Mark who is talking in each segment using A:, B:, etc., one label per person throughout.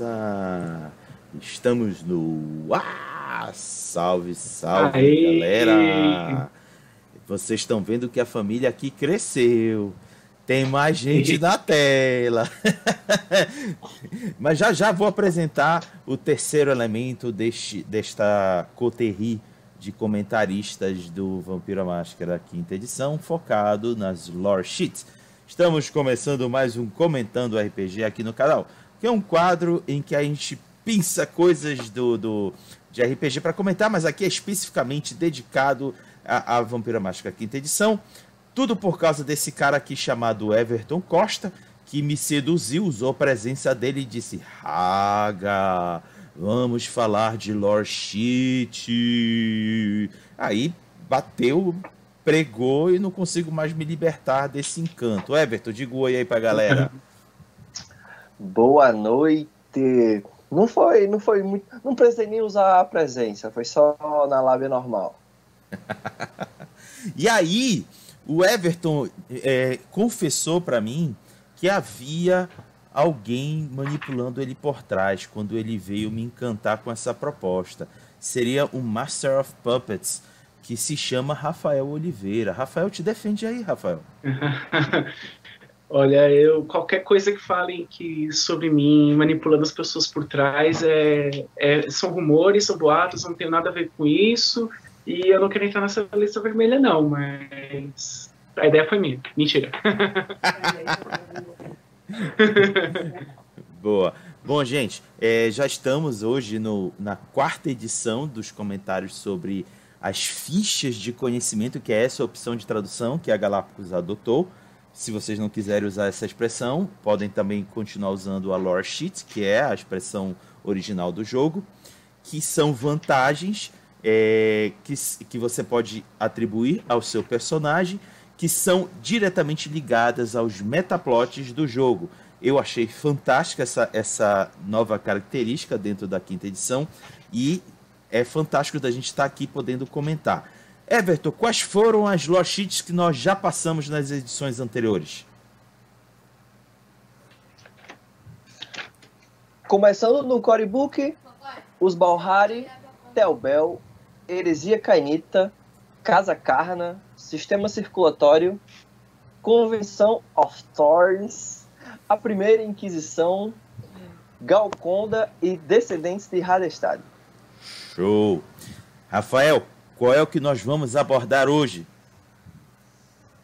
A: beleza? Estamos no ah, salve, salve, Aê! galera. Vocês estão vendo que a família aqui cresceu. Tem mais gente na tela. Mas já já vou apresentar o terceiro elemento deste, desta coterie de comentaristas do Vampiro à Máscara quinta edição, focado nas lore sheets. Estamos começando mais um Comentando RPG aqui no canal, que é um quadro em que a gente pinça coisas do, do de RPG para comentar, mas aqui é especificamente dedicado à Máscara quinta edição. Tudo por causa desse cara aqui chamado Everton Costa, que me seduziu, usou a presença dele e disse: Raga, vamos falar de Lord Shit. Aí bateu, pregou e não consigo mais me libertar desse encanto. Everton, diga oi aí pra galera.
B: Boa noite. Não foi, não foi muito. Não precisei nem usar a presença, foi só na lábia normal.
A: e aí, o Everton é, confessou para mim que havia alguém manipulando ele por trás quando ele veio me encantar com essa proposta. Seria um Master of Puppets que se chama Rafael Oliveira. Rafael, te defende aí, Rafael.
C: Olha, eu qualquer coisa que falem que sobre mim manipulando as pessoas por trás é, é, são rumores, são boatos, não tem nada a ver com isso. E eu não quero entrar nessa lista vermelha, não, mas a ideia foi minha. Mentira.
A: Boa. Bom, gente, é, já estamos hoje no, na quarta edição dos comentários sobre as fichas de conhecimento, que é essa opção de tradução que a Galápagos adotou. Se vocês não quiserem usar essa expressão, podem também continuar usando a lore sheet, que é a expressão original do jogo, que são vantagens é, que, que você pode atribuir ao seu personagem, que são diretamente ligadas aos metaplots do jogo. Eu achei fantástica essa, essa nova característica dentro da quinta edição e é fantástico da gente estar aqui podendo comentar. Everton, quais foram as sheets que nós já passamos nas edições anteriores?
B: Começando no Corebook, os Balhari, Telbel, heresia cainita, casa carna, sistema circulatório, convenção of Thorns, a primeira inquisição, Galconda e descendentes de Hadestad.
A: Show! Rafael, qual é o que nós vamos abordar hoje?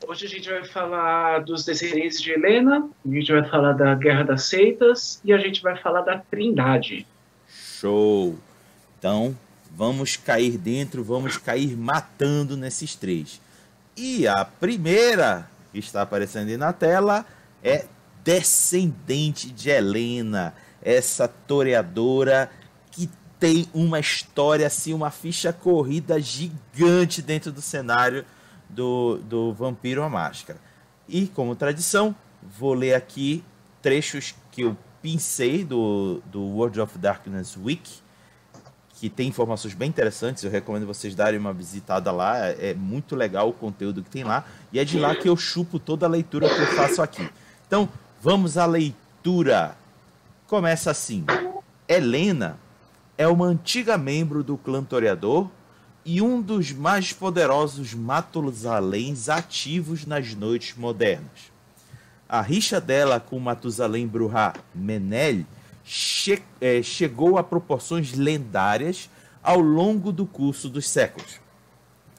C: Hoje a gente vai falar dos descendentes de Helena, a gente vai falar da Guerra das Seitas e a gente vai falar da Trindade.
A: Show! Então, vamos cair dentro, vamos cair matando nesses três. E a primeira que está aparecendo aí na tela é descendente de Helena, essa toreadora tem uma história assim, uma ficha corrida gigante dentro do cenário do, do Vampiro à Máscara. E como tradição, vou ler aqui trechos que eu pincei do, do World of Darkness Wiki que tem informações bem interessantes. Eu recomendo vocês darem uma visitada lá. É muito legal o conteúdo que tem lá. E é de lá que eu chupo toda a leitura que eu faço aqui. Então, vamos à leitura. Começa assim. Helena é uma antiga membro do clã Toreador e um dos mais poderosos Matusaléns ativos nas noites modernas. A rixa dela com Matusalém Bruhá Menel che é, chegou a proporções lendárias ao longo do curso dos séculos.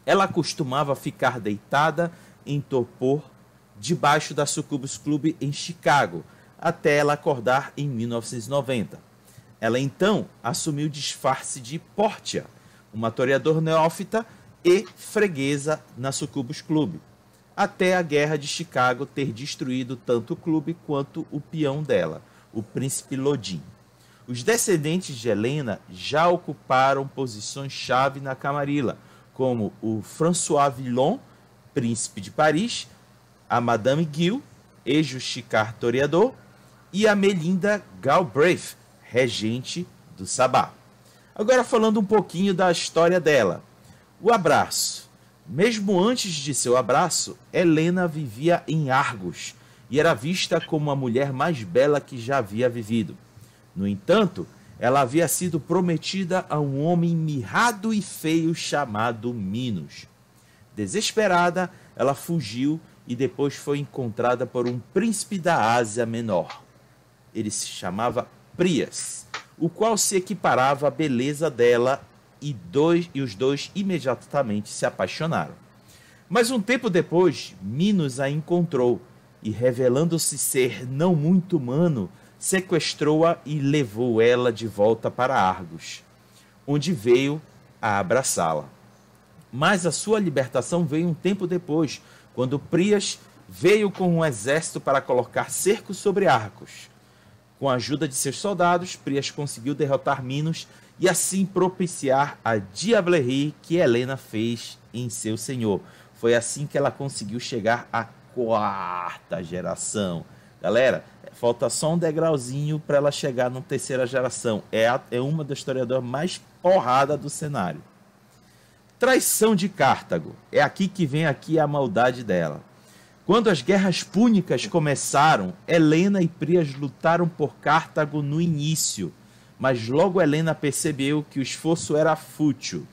A: Ela costumava ficar deitada em torpor debaixo da Sucubus Club em Chicago, até ela acordar em 1990. Ela então assumiu o disfarce de Portia, uma toreador neófita e freguesa na Sucubus Club, até a Guerra de Chicago ter destruído tanto o clube quanto o peão dela, o príncipe Lodin. Os descendentes de Helena já ocuparam posições-chave na Camarilla, como o François Villon, príncipe de Paris, a Madame Guil, ex-justicar toreador, e a Melinda Galbraith, regente do Sabá. Agora falando um pouquinho da história dela. O abraço. Mesmo antes de seu abraço, Helena vivia em Argos, e era vista como a mulher mais bela que já havia vivido. No entanto, ela havia sido prometida a um homem mirrado e feio chamado Minos. Desesperada, ela fugiu e depois foi encontrada por um príncipe da Ásia Menor. Ele se chamava Prias, o qual se equiparava à beleza dela e, dois, e os dois imediatamente se apaixonaram. Mas um tempo depois, Minos a encontrou e, revelando-se ser não muito humano, sequestrou-a e levou ela de volta para Argos, onde veio a abraçá-la. Mas a sua libertação veio um tempo depois, quando Prias veio com um exército para colocar cerco sobre Arcos. Com a ajuda de seus soldados, Prias conseguiu derrotar Minos e assim propiciar a diablerie que Helena fez em seu senhor. Foi assim que ela conseguiu chegar à quarta geração. Galera, falta só um degrauzinho para ela chegar na terceira geração. É, a, é uma das historiadoras mais porrada do cenário. Traição de Cartago. É aqui que vem aqui a maldade dela. Quando as guerras púnicas começaram, Helena e Prias lutaram por Cartago no início, mas logo Helena percebeu que o esforço era fútil.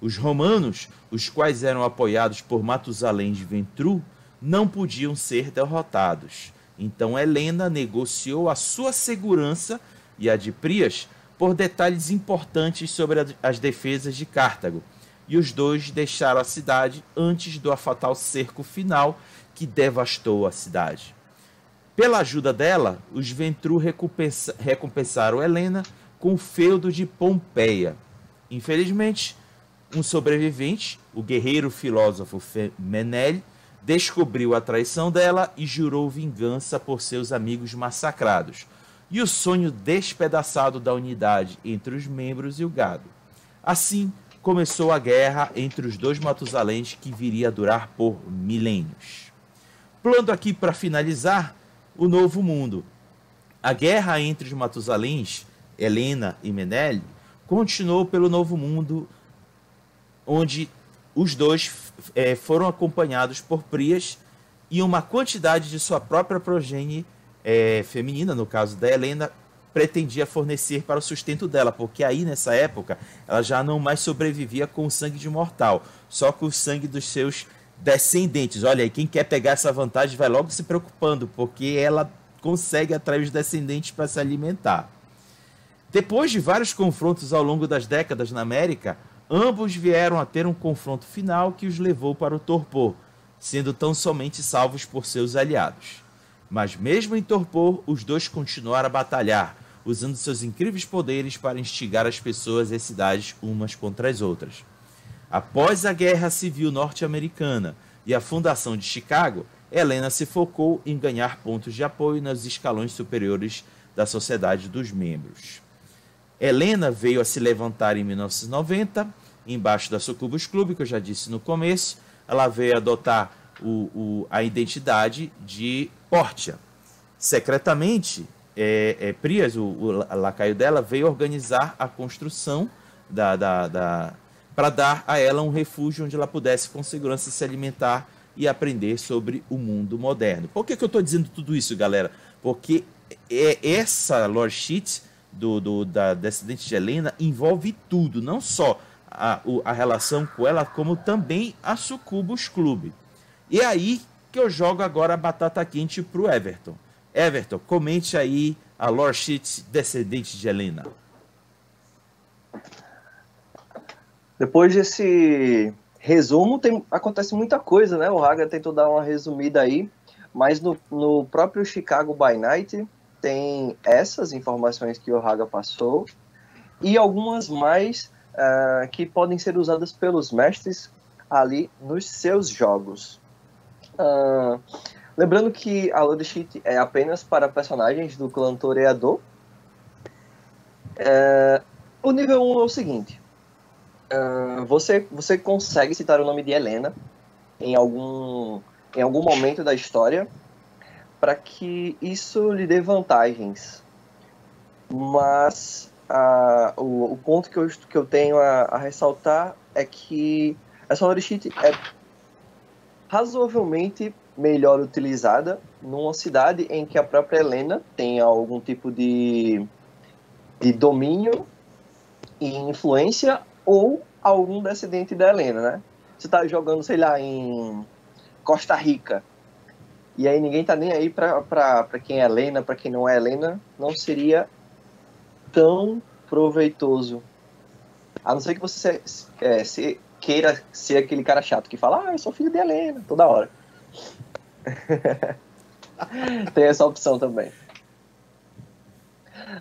A: Os romanos, os quais eram apoiados por Matusalém de Ventru, não podiam ser derrotados. Então Helena negociou a sua segurança e a de Prias por detalhes importantes sobre as defesas de Cartago, e os dois deixaram a cidade antes do fatal cerco final que devastou a cidade. Pela ajuda dela, os Ventru recompensa recompensaram Helena com o feudo de Pompeia. Infelizmente, um sobrevivente, o guerreiro filósofo Menel, descobriu a traição dela e jurou vingança por seus amigos massacrados, e o sonho despedaçado da unidade entre os membros e o gado. Assim, começou a guerra entre os dois Matusaléns que viria a durar por milênios. Plano aqui para finalizar o Novo Mundo. A guerra entre os Matusaléns, Helena e Menélio, continuou pelo Novo Mundo, onde os dois é, foram acompanhados por Prias e uma quantidade de sua própria progenie é, feminina, no caso da Helena, pretendia fornecer para o sustento dela, porque aí nessa época ela já não mais sobrevivia com o sangue de mortal, só com o sangue dos seus descendentes. Olha aí, quem quer pegar essa vantagem vai logo se preocupando, porque ela consegue atrair os descendentes para se alimentar. Depois de vários confrontos ao longo das décadas na América, ambos vieram a ter um confronto final que os levou para o torpor, sendo tão somente salvos por seus aliados. Mas mesmo em torpor, os dois continuaram a batalhar, usando seus incríveis poderes para instigar as pessoas e as cidades umas contra as outras. Após a Guerra Civil Norte-Americana e a fundação de Chicago, Helena se focou em ganhar pontos de apoio nos escalões superiores da sociedade dos membros. Helena veio a se levantar em 1990, embaixo da Sucubus Club, que eu já disse no começo. Ela veio adotar o, o, a identidade de Portia. Secretamente, é, é, Prias, o, o lacaio dela, veio organizar a construção da, da, da para dar a ela um refúgio onde ela pudesse com segurança se alimentar e aprender sobre o mundo moderno. Por que, que eu estou dizendo tudo isso, galera? Porque é essa lore sheet do, do, da descendente de Helena envolve tudo, não só a, a relação com ela, como também a Sucubus Clube. E é aí que eu jogo agora a batata quente para o Everton. Everton, comente aí a lore sheet descendente de Helena.
B: Depois desse resumo, tem, acontece muita coisa, né? O Haga tentou dar uma resumida aí, mas no, no próprio Chicago by Night tem essas informações que o Haga passou e algumas mais uh, que podem ser usadas pelos mestres ali nos seus jogos. Uh, Lembrando que a load sheet é apenas para personagens do clã Toreador. É, o nível 1 é o seguinte. Uh, você, você consegue citar o nome de Helena em algum, em algum momento da história para que isso lhe dê vantagens. Mas uh, o, o ponto que eu, que eu tenho a, a ressaltar é que essa load sheet é razoavelmente melhor utilizada numa cidade em que a própria Helena tem algum tipo de, de domínio e influência ou algum descendente da Helena, né? Você tá jogando, sei lá, em Costa Rica. E aí ninguém tá nem aí pra, pra, pra quem é Helena, pra quem não é Helena, não seria tão proveitoso. A não ser que você se, é, se queira ser aquele cara chato que fala, ah, eu sou filho de Helena, toda hora. Tem essa opção também.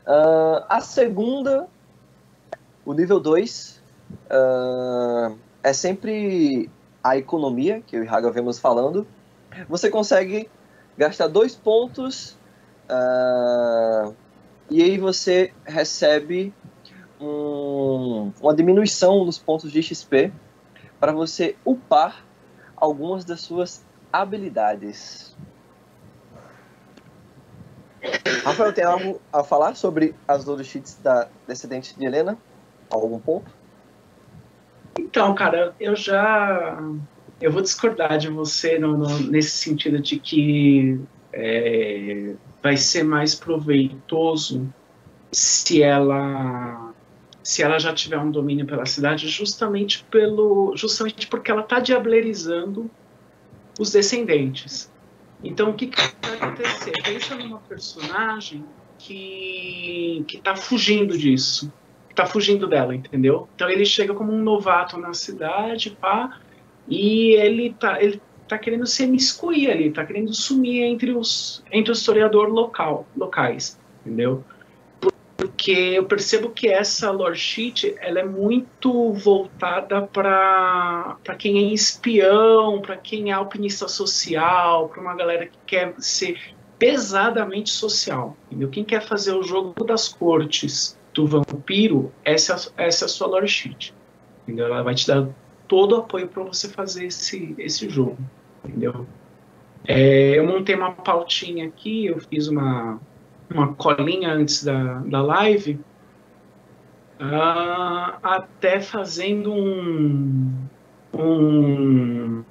B: Uh, a segunda, o nível 2, uh, é sempre a economia, que eu e Raga vemos falando. Você consegue gastar dois pontos uh, e aí você recebe um, uma diminuição dos pontos de XP para você upar algumas das suas habilidades. Rafael, tem algo a falar sobre as Loro Cheats da Descendente de Helena? Algum ponto?
C: Então, cara, eu já. Eu vou discordar de você no, no, nesse sentido de que é, vai ser mais proveitoso se ela se ela já tiver um domínio pela cidade, justamente pelo justamente porque ela está diablerizando os descendentes. Então, o que, que vai acontecer? Pensa numa personagem que que está fugindo disso, está fugindo dela, entendeu? Então ele chega como um novato na cidade, pá, e ele tá ele tá querendo se emiscuir ali, tá querendo sumir entre os entre o historiador local, locais, entendeu? porque eu percebo que essa lore sheet ela é muito voltada para quem é espião, para quem é alpinista social, para uma galera que quer ser pesadamente social. Entendeu? Quem quer fazer o jogo das cortes do vampiro, essa, essa é a sua lore sheet. Entendeu? Ela vai te dar todo o apoio para você fazer esse, esse jogo. Entendeu? É, eu montei uma pautinha aqui, eu fiz uma, uma colinha antes da, da live, uh, até fazendo um, um,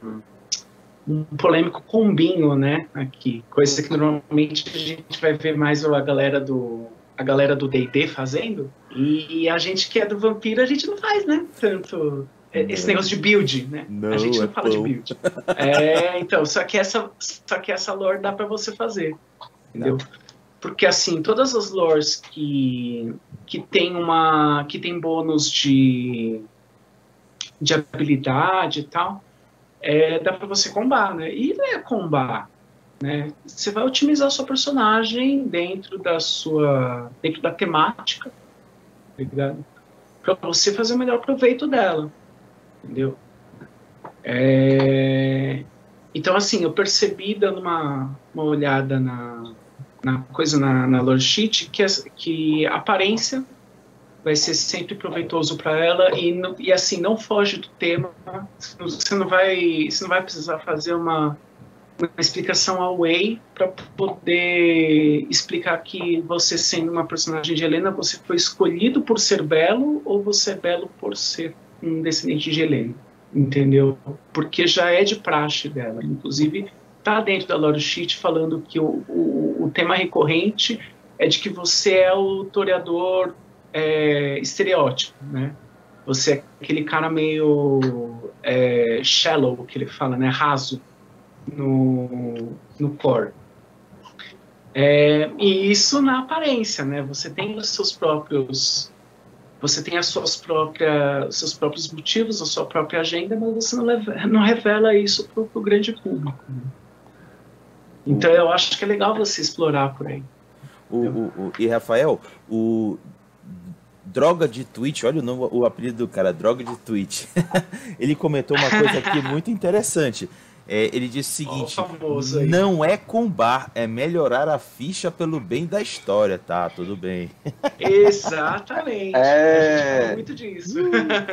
C: um polêmico combinho, né, aqui, coisa que normalmente a gente vai ver mais a galera do a galera do D&D fazendo, e a gente que é do vampiro, a gente não faz, né, tanto esse negócio de build, né?
A: Não,
C: a gente não
A: é
C: fala
A: pão.
C: de build. É, então, só que essa, só que essa lore dá para você fazer, entendeu? Porque assim, todas as lores que que tem uma que tem bônus de de habilidade e tal, é, dá para você combar, né? E não é combar, né? Você vai otimizar sua personagem dentro da sua dentro da temática, tá? Para você fazer o melhor proveito dela, entendeu? É... Então, assim, eu percebi dando uma, uma olhada na, na coisa na, na lore sheet que, que a aparência vai ser sempre proveitoso para ela e, e assim não foge do tema você não vai você não vai precisar fazer uma, uma explicação away para poder explicar que você sendo uma personagem de Helena você foi escolhido por ser belo ou você é belo por ser um descendente de Helena entendeu porque já é de praxe dela inclusive tá dentro da lore sheet falando que o, o, o tema recorrente é de que você é o toreador é, estereótipo, né? Você é aquele cara meio é, shallow, que ele fala, né? Raso no, no core. É, e isso na aparência, né? Você tem os seus próprios você tem as suas próprias, os seus próprios motivos, a sua própria agenda, mas você não, leva- não revela isso para o grande público. né? Então eu acho que é legal você explorar por aí.
A: O, o- o- e Rafael, o Droga de Twitch, olha o, nome, o apelido do cara, Droga de Twitch. ele comentou uma coisa aqui muito interessante. É, ele disse o seguinte: não é combar, é melhorar a ficha pelo bem da história. Tá, tudo bem.
C: Exatamente.
B: É.
C: A gente fala muito disso.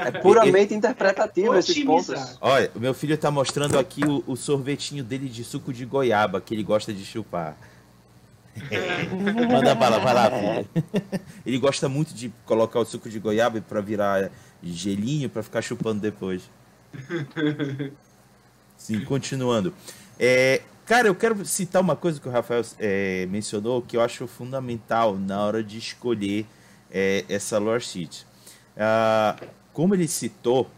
B: É puramente interpretativo esses
C: Otimizar.
B: pontos.
A: Olha, o meu filho tá mostrando aqui o, o sorvetinho dele de suco de goiaba, que ele gosta de chupar. Manda bala, vai lá, filho. Ele gosta muito de colocar o suco de goiaba para virar gelinho para ficar chupando depois. Sim, continuando. É, cara, eu quero citar uma coisa que o Rafael é, mencionou que eu acho fundamental na hora de escolher é, essa lore. Uh, como ele citou,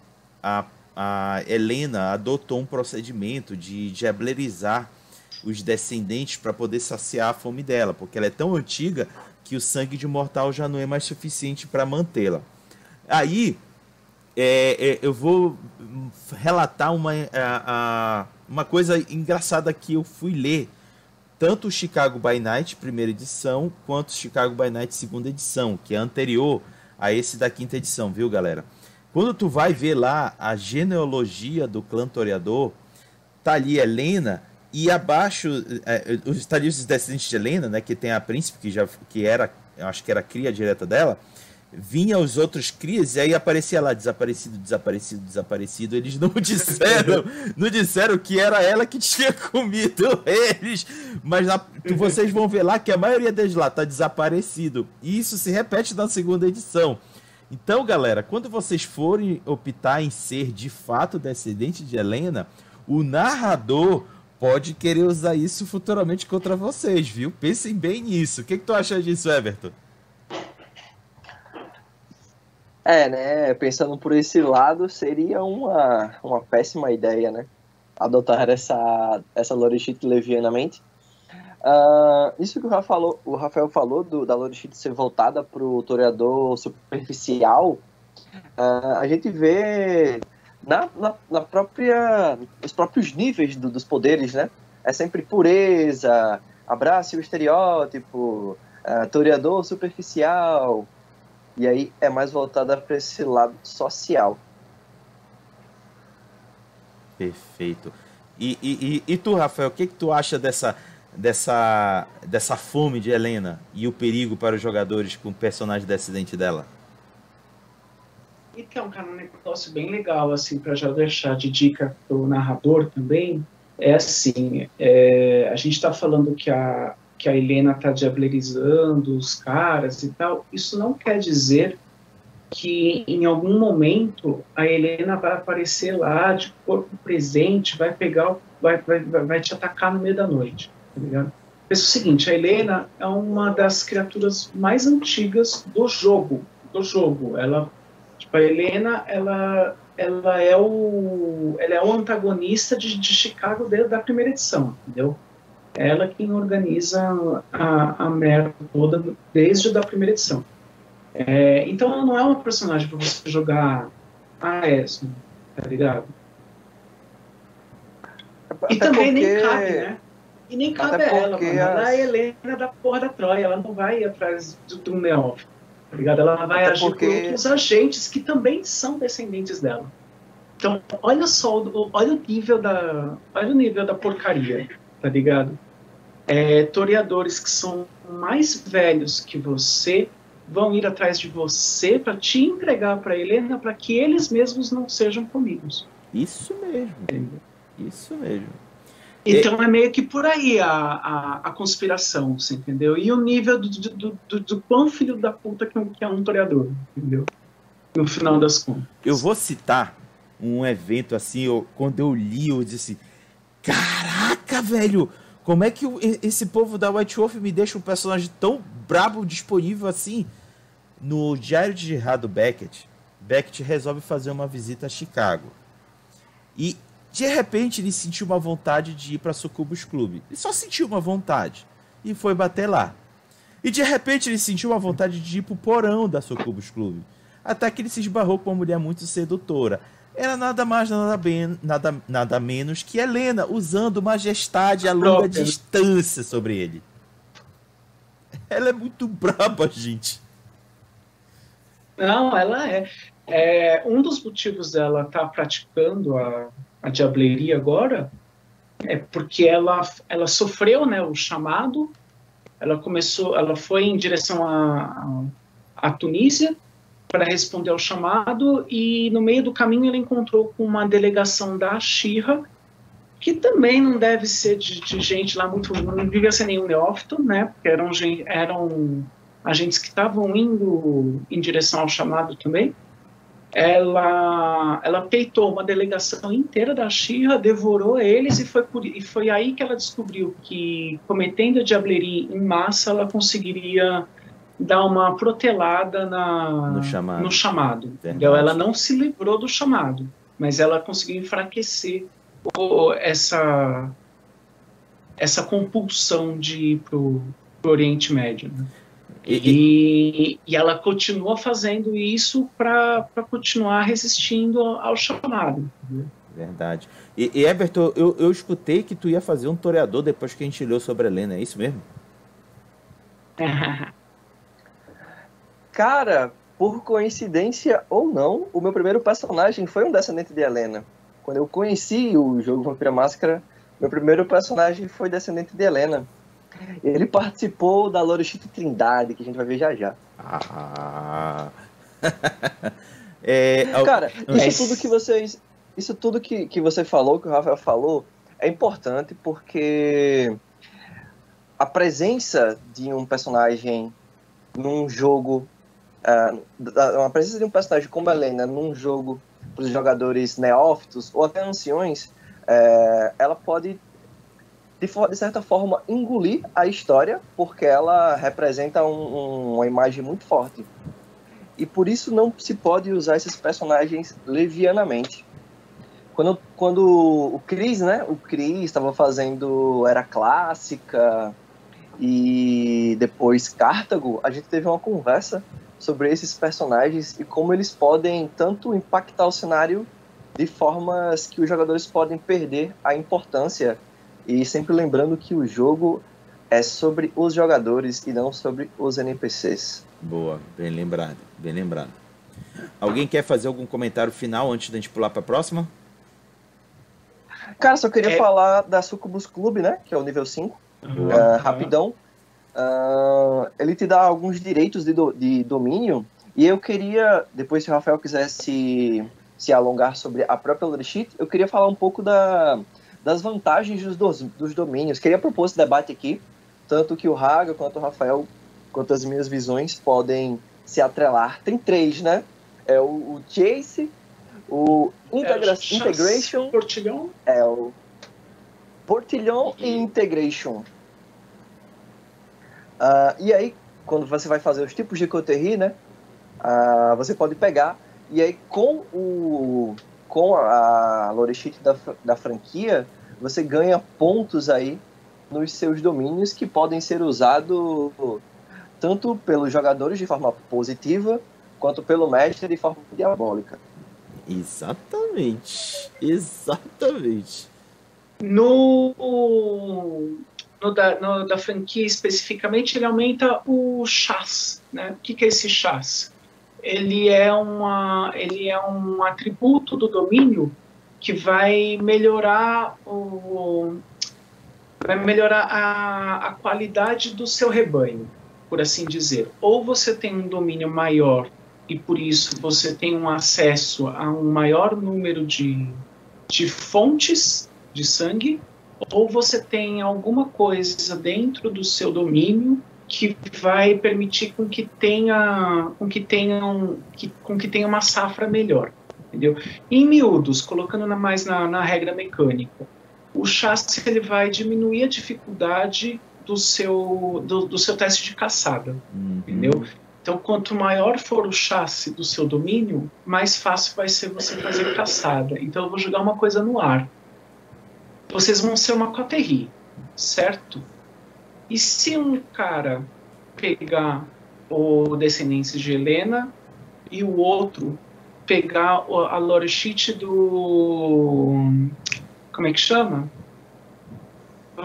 A: a, a Helena adotou um procedimento de diablerizar os descendentes para poder saciar a fome dela, porque ela é tão antiga que o sangue de mortal já não é mais suficiente para mantê-la. Aí é, é, eu vou relatar uma, a, a, uma coisa engraçada que eu fui ler. Tanto o Chicago by Night, primeira edição, quanto o Chicago by Night, segunda edição, que é anterior a esse da quinta edição, viu, galera? Quando tu vai ver lá a genealogia do clã Toreador, tá ali Helena e abaixo é, está ali os descendentes de Helena, né, que tem a príncipe que já que era, acho que era cria direta dela vinha os outros crias e aí aparecia lá desaparecido, desaparecido, desaparecido. Eles não disseram, não disseram que era ela que tinha comido eles, mas na, vocês vão ver lá que a maioria deles lá tá desaparecido. E isso se repete na segunda edição. Então, galera, quando vocês forem optar em ser de fato descendente de Helena, o narrador pode querer usar isso futuramente contra vocês, viu? Pensem bem nisso. O que, que tu acha disso, Everton?
B: É, né? Pensando por esse lado, seria uma, uma péssima ideia, né? Adotar essa, essa Lorishit levianamente. Uh, isso que o Rafael falou, o Rafael falou do, da Lorishit ser voltada para o toreador superficial, uh, a gente vê na, na, na, própria, os próprios níveis do, dos poderes, né? É sempre pureza, abraço o estereótipo, uh, toreador superficial, e aí é mais voltada para esse lado social.
A: Perfeito. E, e, e, e tu, Rafael, o que, que tu acha dessa, dessa, dessa fome de Helena e o perigo para os jogadores com o personagem descendente dela?
C: Então, cara, um negócio bem legal, assim, para já deixar de dica pro narrador também, é assim, é, a gente está falando que a, que a Helena está diablerizando os caras e tal, isso não quer dizer que em algum momento a Helena vai aparecer lá de corpo presente, vai pegar, vai, vai, vai te atacar no meio da noite, tá ligado? Pensa o seguinte, a Helena é uma das criaturas mais antigas do jogo, do jogo. Ela, tipo, a Helena, ela, ela é o, ela é o antagonista de, de Chicago desde a primeira edição, entendeu? Ela quem organiza a, a merda toda desde a primeira edição. É, então ela não é uma personagem para você jogar a ESMO, tá ligado? E Até também porque... nem cabe, né? E nem cabe a ela, mano. As... Ela é a Helena da porra da Troia, ela não vai atrás do, do Neof, tá ligado? Ela vai Até agir porque... com outros agentes que também são descendentes dela. Então, olha só, olha o nível da, olha o nível da porcaria tá ligado? É, toreadores que são mais velhos que você vão ir atrás de você para te entregar para Helena para que eles mesmos não sejam comidos.
A: Isso mesmo. Isso mesmo.
C: Então é, é meio que por aí a, a, a, conspiração, você entendeu? E o nível do, do, do, do quão filho da puta que, que é um toreador, entendeu? No final das contas.
A: Eu vou citar um evento assim, eu, quando eu li, eu disse Caraca, velho! Como é que esse povo da White Wolf me deixa um personagem tão brabo disponível assim? No Diário de Gerardo Beckett, Beckett resolve fazer uma visita a Chicago. E de repente ele sentiu uma vontade de ir para Sucubus Club. Ele só sentiu uma vontade e foi bater lá. E de repente ele sentiu uma vontade de ir pro porão da Sucubus Club. Até que ele se esbarrou com uma mulher muito sedutora era nada mais, nada, bem, nada, nada menos que Helena, usando majestade a longa distância sobre ele. Ela é muito braba, gente.
C: Não, ela é. é um dos motivos dela estar tá praticando a, a diableria agora é porque ela, ela sofreu né, o chamado, ela começou, ela foi em direção à a, a, a Tunísia, para responder ao chamado e no meio do caminho ele encontrou com uma delegação da Xirra, que também não deve ser de, de, gente lá muito, não devia ser nenhum neófito, né, porque eram, eram agentes que estavam indo em direção ao chamado também. Ela, ela peitou uma delegação inteira da Xirra, devorou eles e foi, por, e foi aí que ela descobriu que cometendo a diableria em massa ela conseguiria dar uma protelada na,
A: No chamado.
C: no chamado. Entendeu? Ela não se livrou do chamado, mas ela conseguiu enfraquecer o- essa, essa compulsão de ir pro, pro Oriente Médio. né?
A: E- e-
C: E, ela continua fazendo isso para continuar resistindo ao, chamado.
A: Verdade. E, e Everton, eu, eu escutei que tu ia fazer um toreador depois que a gente leu sobre a Helena, é isso mesmo?
B: Cara, por coincidência ou não, o meu primeiro personagem foi um descendente de Helena. Quando eu conheci o jogo Vampira Máscara, meu primeiro personagem foi descendente de Helena. Ele participou da Lorishita Trindade, que a gente vai ver já já.
A: Ah. é,
B: Cara,
C: Mas-
B: isso tudo que vocês. Isso tudo que, que você falou, que o Rafael falou, é importante porque a presença de um personagem num jogo. Da- a presença de um personagem como Helena num jogo para os jogadores neófitos ou até anciões, eh, ela pode, de, de certa forma, engolir a história, porque ela representa um- um- uma imagem muito forte. E por isso não se pode usar esses personagens levianamente. Quando, quando o Chris, né? O Chris estava fazendo Era Clássica e depois Cartago, a gente teve uma conversa sobre esses personagens e como eles podem tanto impactar o cenário de formas que os jogadores podem perder a importância. E sempre lembrando que o jogo é sobre os jogadores e não sobre os NPCs.
A: Boa, bem lembrado, bem lembrado. Alguém quer fazer algum comentário final antes da gente pular para a próxima?
B: Cara, só queria
C: É.
B: falar da Sucubus Club, né? Que é o nível 5.
A: Boa.
B: Ah, rapidão. Ele te dá alguns direitos de, do- de domínio. E eu queria, depois se o Rafael quiser se, alongar sobre a própria Lorishit, eu queria falar um pouco da, das vantagens dos, dos, dos domínios. Queria propor esse debate aqui, tanto que o Raga, quanto o Rafael, quanto as minhas visões podem se atrelar. Tem três, né? É o, o Chase, o Integra
C: É,
B: Integration
C: Portilhão.
B: é o Portilhão e Integration. Ah, e aí, quando você vai fazer os tipos de coterri, né? ah, você pode pegar e aí com o com a Loreshit da, da franquia, você ganha pontos aí nos seus domínios que podem ser usados tanto pelos jogadores de forma positiva quanto pelo mestre de forma diabólica.
A: Exatamente. Exatamente.
C: No, no, da, no da franquia especificamente, ele aumenta o chás. Né? O que, que é esse chás? Ele é, uma, ele é um atributo do domínio que vai melhorar o vai melhorar a, a qualidade do seu rebanho, por assim dizer. Ou você tem um domínio maior e por isso você tem um acesso a um maior número de, de fontes de sangue, ou você tem alguma coisa dentro do seu domínio que vai permitir com que tenha com que tenham que, com que tenha uma safra melhor, entendeu? Em miúdos, colocando na, mais na, na regra mecânica, o chassi ele vai diminuir a dificuldade do seu do, do seu teste de caçada,
A: Uhum.
C: entendeu? Então, quanto maior for o chassi do seu domínio, mais fácil vai ser você fazer caçada. Então, eu vou jogar uma coisa no ar. Vocês vão ser uma coterri, certo? E se um cara pegar o Descendentes de Helena e o outro pegar a loreshit do. Como é que chama?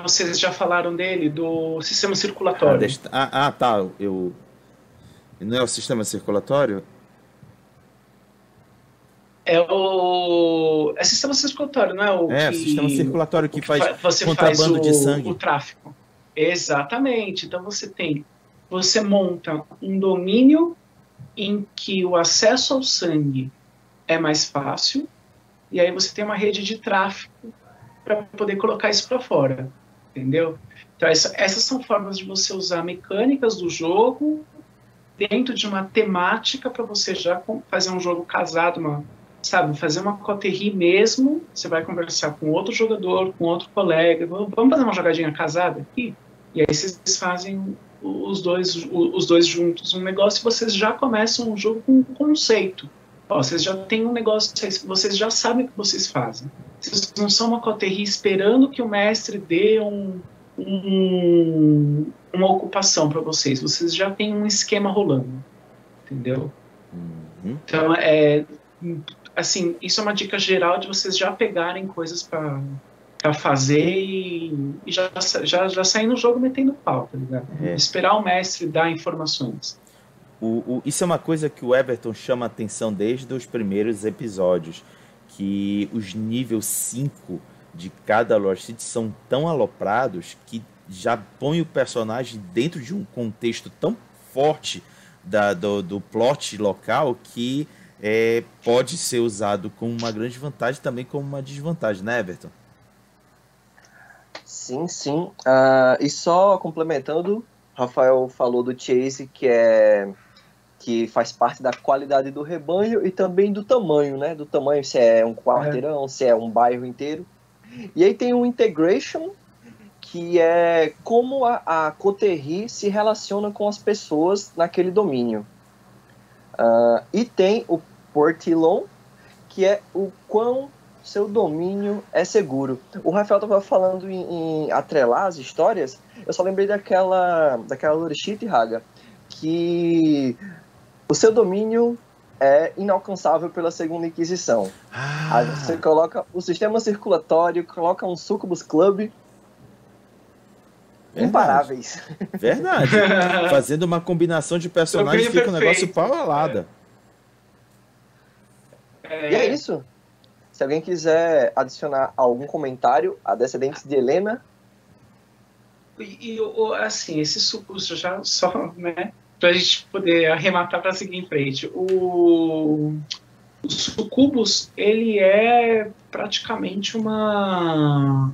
C: Vocês já falaram dele, do sistema
A: Ah,
C: circulatório.
A: desta- ah, ah, tá. Eu... Não é o sistema circulatório?
C: É o. É sistema circulatório, não é o.
A: É,
C: que-
A: o sistema circulatório que
C: o
A: faz.
C: fa- você
A: contrabando
C: faz o,
A: de sangue.
C: o tráfico. Exatamente. Então você tem. Você monta um domínio em que o acesso ao sangue é mais fácil, e aí você tem uma rede de tráfico para poder colocar isso para fora. Entendeu? Então, essa- essas são formas de você usar mecânicas do jogo dentro de uma temática para você já fazer um jogo casado, uma, sabe, fazer uma coterri mesmo. Você vai conversar com outro jogador, com outro colega. Vamos fazer uma jogadinha casada aqui? E aí vocês fazem os dois, os dois juntos um negócio e vocês já começam um jogo com um conceito. Ó, vocês já têm um negócio, vocês já sabem o que vocês fazem. Vocês não são uma coterri esperando que o mestre dê um, um, uma ocupação para vocês. Vocês já têm um esquema rolando, entendeu? Uhum. Então, é, assim, isso é uma dica geral de vocês já pegarem coisas para para fazer e, e, já, já, já sair no jogo metendo pau, tá ligado? É. Esperar o mestre dar informações.
A: O, o, isso é uma coisa que o Everton chama atenção desde os primeiros episódios, que os níveis 5 de cada Lord City são tão aloprados que já põe o personagem dentro de um contexto tão forte da, do, do plot local que é, pode ser usado como uma grande vantagem também como uma desvantagem, né, Everton?
B: Sim, sim. Uh, e só complementando, Rafael falou do Chase, que é que faz parte da qualidade do rebanho e também do tamanho, né? Do tamanho, se é um quarteirão, é. se é um bairro inteiro. E aí tem o Integration, que é como a, a Coterri se relaciona com as pessoas naquele domínio. Uh, e tem o Portilon, que é o quão seu domínio é seguro. O Rafael estava falando em, em, atrelar as histórias, eu só lembrei daquela, daquela Lorishita Raga, que o seu domínio é inalcançável pela segunda Inquisição. Ah. Aí você coloca o sistema circulatório, coloca um Sucubus Club. Verdade. Imparáveis.
A: Verdade. Fazendo uma combinação de personagens fica um negócio paulada.
B: É... E é isso. Se alguém quiser adicionar algum comentário a Descendentes de Helena.
C: E, e assim, esse sucurso já só, né? Para a gente poder arrematar para seguir em frente. O, o sucubus, ele é praticamente uma.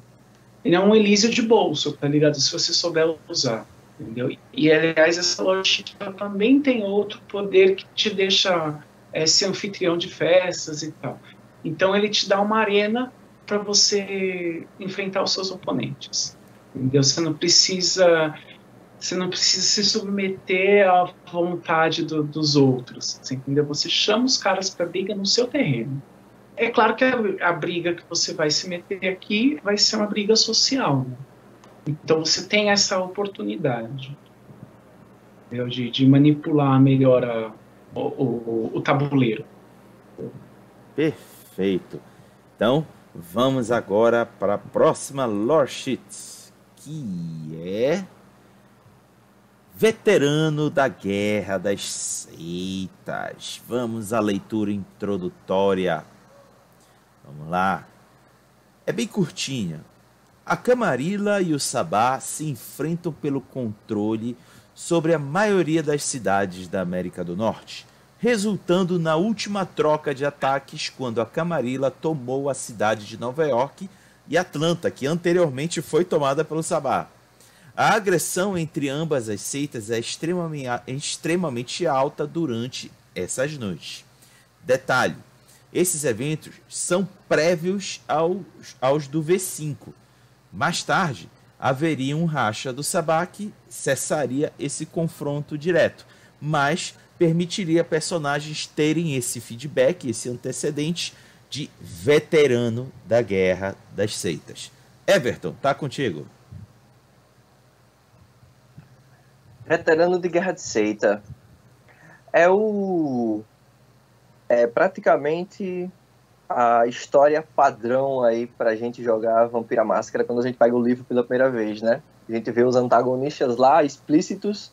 C: Ele é um Elísio de bolso, tá ligado? Se você souber usar. Entendeu? E aliás, essa lógica também tem outro poder que te deixa é, ser anfitrião de festas e tal. Então ele te dá uma arena para você enfrentar os seus oponentes. Entendeu? Você não precisa você não precisa se submeter à vontade do, dos outros, você entendeu? Você chama os caras para briga no seu terreno. É claro que a, a, briga que você vai se meter aqui vai ser uma briga social. Né? Então você tem essa oportunidade de, de, manipular melhor a, o, o, o tabuleiro.
A: Perfeito. Então, vamos agora para a próxima lore sheet, que é Veterano da Guerra das Seitas. Vamos à leitura introdutória. Vamos lá. É bem curtinha. A Camarilla e o Sabá se enfrentam pelo controle sobre a maioria das cidades da América do Norte resultando na última troca de ataques quando a Camarilla tomou a cidade de Nova York e Atlanta, que anteriormente foi tomada pelo Sabá. A agressão entre ambas as seitas é extremamente, extremamente alta durante essas noites. Detalhe: esses eventos são prévios aos, aos do V5. Mais tarde, haveria um racha do Sabá que cessaria esse confronto direto, mas permitiria personagens terem esse feedback, esse antecedente de veterano da guerra das seitas. Everton, tá contigo.
B: Veterano de guerra de seita é o é praticamente a história padrão aí pra gente jogar Vampira Máscara quando a gente pega o livro pela primeira vez, né? A gente vê os antagonistas lá explícitos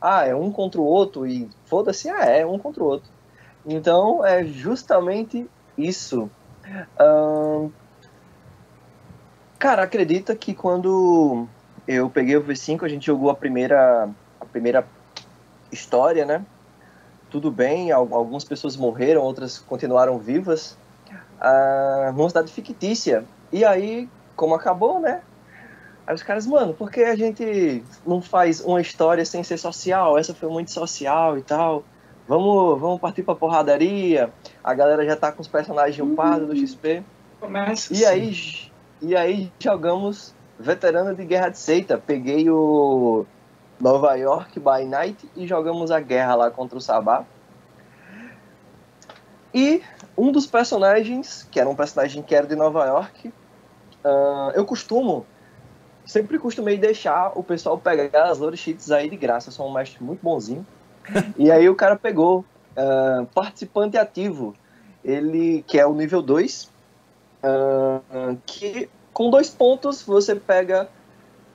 B: ah, é um contra o outro e foda-se, ah, é um contra o outro. Então, é justamente isso. cara, acredita que quando eu peguei o V5, a gente jogou a primeira, a primeira história, né? Tudo bem, algumas pessoas morreram, outras continuaram vivas. Ah, uma cidade fictícia. E aí, como acabou, né? Aí os caras, mano, por que a gente não faz uma história sem ser social? Essa foi muito social e tal. Vamos, vamos partir pra porradaria. A galera já tá com os personagens uhum. upados do XP.
C: Começa
B: e assim. aí E aí jogamos veterano de Guerra de Seita. Peguei o Nova York by Night e jogamos a guerra lá contra o Sabá. E um dos personagens, que era um personagem que era de Nova York, uh, eu costumo, sempre costumei deixar o pessoal pegar as lore sheets aí de graça. Eu sou um mestre muito bonzinho. e aí o cara pegou uh, participante ativo, ele que é o nível 2, uh, que com dois pontos você pega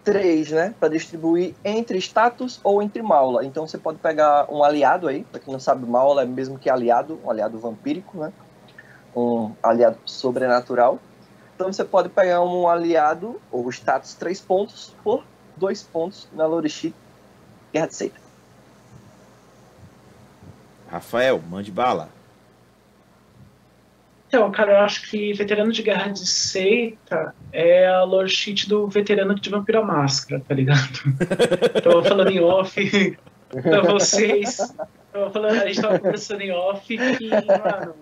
B: três, né, para distribuir entre status ou entre maula. Então você pode pegar um aliado aí, para quem não sabe, maula é mesmo que aliado, um aliado vampírico, né, um aliado sobrenatural. Então você pode pegar um aliado ou status três pontos por dois pontos na lore sheet Guerra de Seita.
A: Rafael, mande bala.
C: Então, cara, eu acho que Veterano de Guerra de Seita é a lore sheet do veterano de Vampira Máscara, tá ligado? Tô falando em off pra vocês. Tô falando, a gente tava conversando em off que, mano,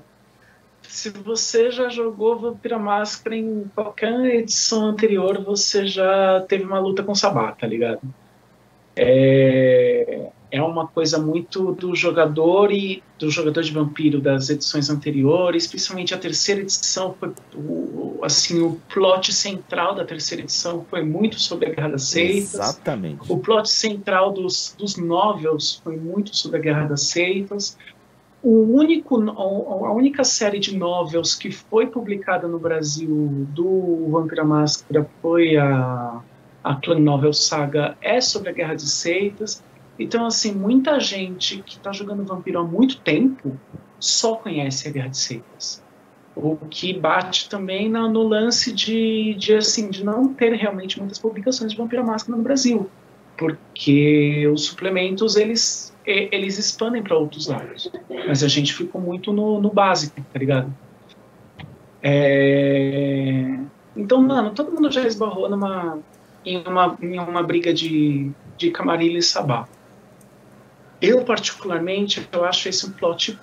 C: se você já jogou Vampira Máscara em qualquer edição anterior, você já teve uma luta com Sabá, tá ligado? É, é uma coisa muito do jogador e do jogador de vampiro das edições anteriores, principalmente a terceira edição foi o, assim o plot central da terceira edição foi muito sobre a Guerra das Seitas.
A: Exatamente.
C: O plot central dos, dos novels foi muito sobre a Guerra das Seitas. O único, a única série de novels que foi publicada no Brasil do Vampira Máscara foi a, a Clan Novel Saga, é sobre a Guerra de Seitas. Então, assim, muita gente que está jogando Vampiro há muito tempo só conhece a Guerra de Seitas. O que bate também no, no lance de, de, assim, de não ter realmente muitas publicações de Vampiro Máscara no Brasil. Porque os suplementos, eles, eles expandem para outros lados. Mas a gente ficou muito no, no básico, tá ligado? É... Então, mano, todo mundo já esbarrou numa, em, uma, em uma briga de, de Camarilha e Sabá. Eu, particularmente, eu acho esse um plot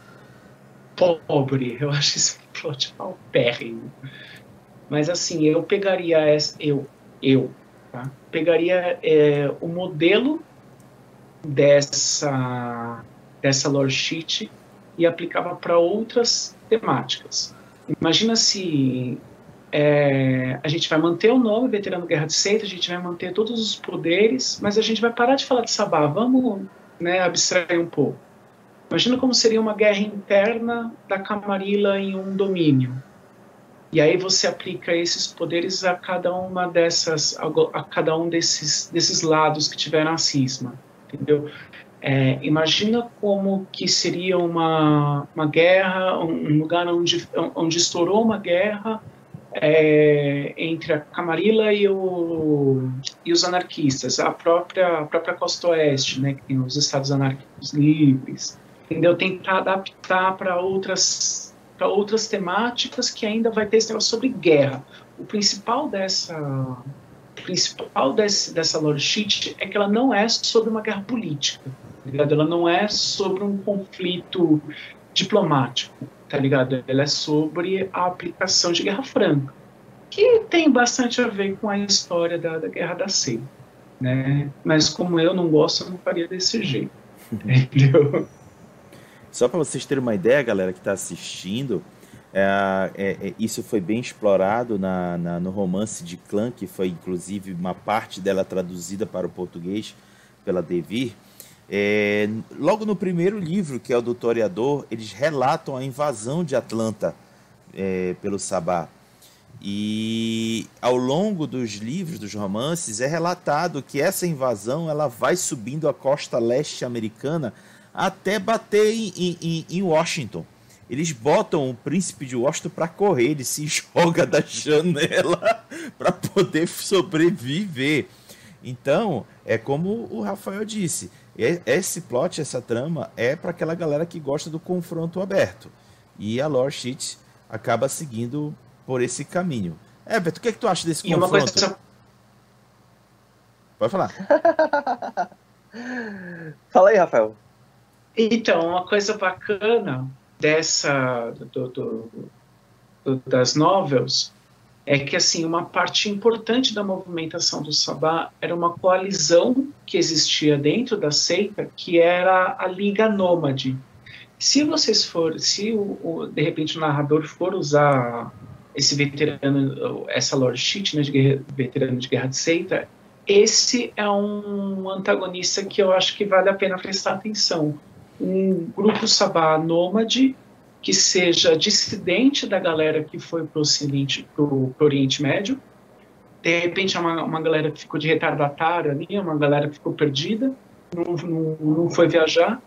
C: pobre, eu acho esse um plot paupérrimo. Mas, assim, eu pegaria, essa, eu, eu, tá? pegaria é, o modelo dessa, dessa lore sheet e aplicava para outras temáticas. Imagina se é, a gente vai manter o nome Veterano Guerra de Seita, a gente vai manter todos os poderes, mas a gente vai parar de falar de Sabá. Vamos né, um pouco. Imagina como seria uma guerra interna da Camarilla em um domínio. E aí você aplica esses poderes a cada uma dessas, a cada um desses, desses lados que tiveram a cisma, entendeu? É, imagina como que seria uma, uma guerra, um lugar onde, onde estourou uma guerra é, entre a Camarilla e, o, e, os anarquistas, a própria, a própria costa oeste, né, que tem os estados anarquistas livres, entendeu? Tentar adaptar para outras, para outras temáticas que ainda vai ter esse negócio sobre guerra. O principal dessa principal desse, dessa lore sheet é que ela não é sobre uma guerra política, tá ela não é sobre um conflito diplomático tá ligado? Ela é sobre a aplicação de Guerra Franca, que tem bastante a ver com a história da, da Guerra da Seita, né? Mas como eu não gosto, eu não faria desse jeito, entendeu?
A: Só para vocês terem uma ideia, galera que está assistindo, é, é, é, isso foi bem explorado na, na, no romance de Clã, que foi inclusive uma parte dela traduzida para o português pela Devir. É, logo no primeiro livro, que é o do Toreador, eles relatam a invasão de Atlanta é, pelo Sabá. E ao longo dos livros, dos romances, é relatado que essa invasão ela vai subindo a costa leste americana até bater em, em, em Washington. Eles botam o príncipe de Washington para correr, ele se joga da janela para poder sobreviver. Então, é como o Rafael disse, esse plot, essa trama, é para aquela galera que gosta do confronto aberto. E a Lore Sheet acaba seguindo por esse caminho. É, Beto, o que, é que tu acha desse e confronto? Coisa... Pode falar.
B: Fala aí, Rafael.
C: Então, uma coisa bacana dessa do, do, do, das novels é que assim uma parte importante da movimentação do Sabá era uma coalizão que existia dentro da seita, que era a Liga Nômade. Se vocês for, se o, o, de repente o narrador for usar esse veterano, essa lore sheet, né, de guerra, veterano de guerra de seita, esse é um antagonista que eu acho que vale a pena prestar atenção. Um grupo Sabá nômade que seja dissidente da galera que foi para o Oriente Médio. De repente é uma, uma galera que ficou de retardatário ali, é uma galera que ficou perdida, não, não, não foi viajar.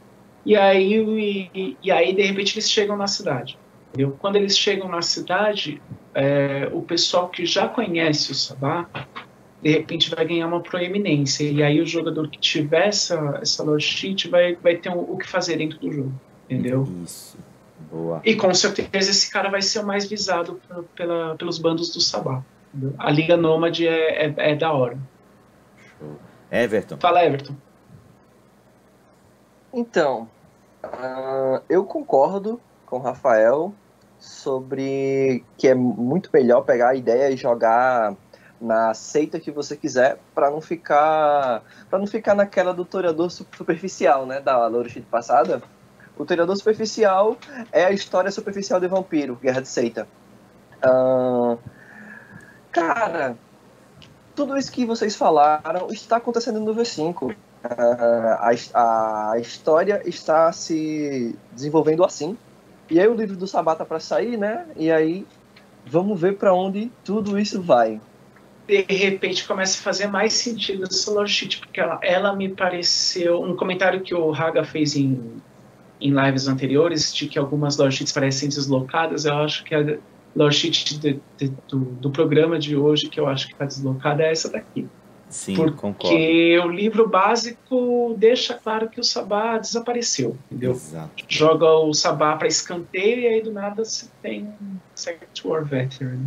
C: E aí, e, e, aí, de repente, eles chegam na cidade. Entendeu? Quando eles chegam na cidade, é, o pessoal que já conhece o Sabá, de repente vai ganhar uma proeminência. E aí o jogador que tiver essa, essa sheet vai, vai ter um, o que fazer dentro do jogo. Entendeu?
A: Isso. Boa.
C: E com certeza esse cara vai ser o mais visado pela, pelos bandos do Sabá. A Liga Nômade é, é, é, da hora.
A: Show. Everton.
C: Fala, Everton.
B: Então, uh, eu concordo com o Rafael sobre que é muito melhor pegar a ideia e jogar na seita que você quiser para não ficar para não ficar naquela do toreador superficial, né, da Lorishit passada. O toreador superficial é a história superficial de vampiro, Guerra de Seita. Uh, cara, tudo isso que vocês falaram está acontecendo no V5. Uh, a, a história está se desenvolvendo assim. E aí o livro do Sabá tá para sair, né? E aí vamos ver para onde tudo isso vai
C: de repente começa a fazer mais sentido essa Sheet, porque ela, ela, me pareceu um comentário que o Haga fez em, em lives anteriores, de que algumas Sheets parecem deslocadas, eu acho que a de, do, do, programa de hoje, que eu acho que está deslocada, é essa daqui.
A: Sim,
C: porque
A: concordo.
C: Porque o livro básico deixa claro que o Sabá desapareceu, entendeu?
A: Exato.
C: Joga o Sabá para escanteio e aí do nada você tem um War Veteran.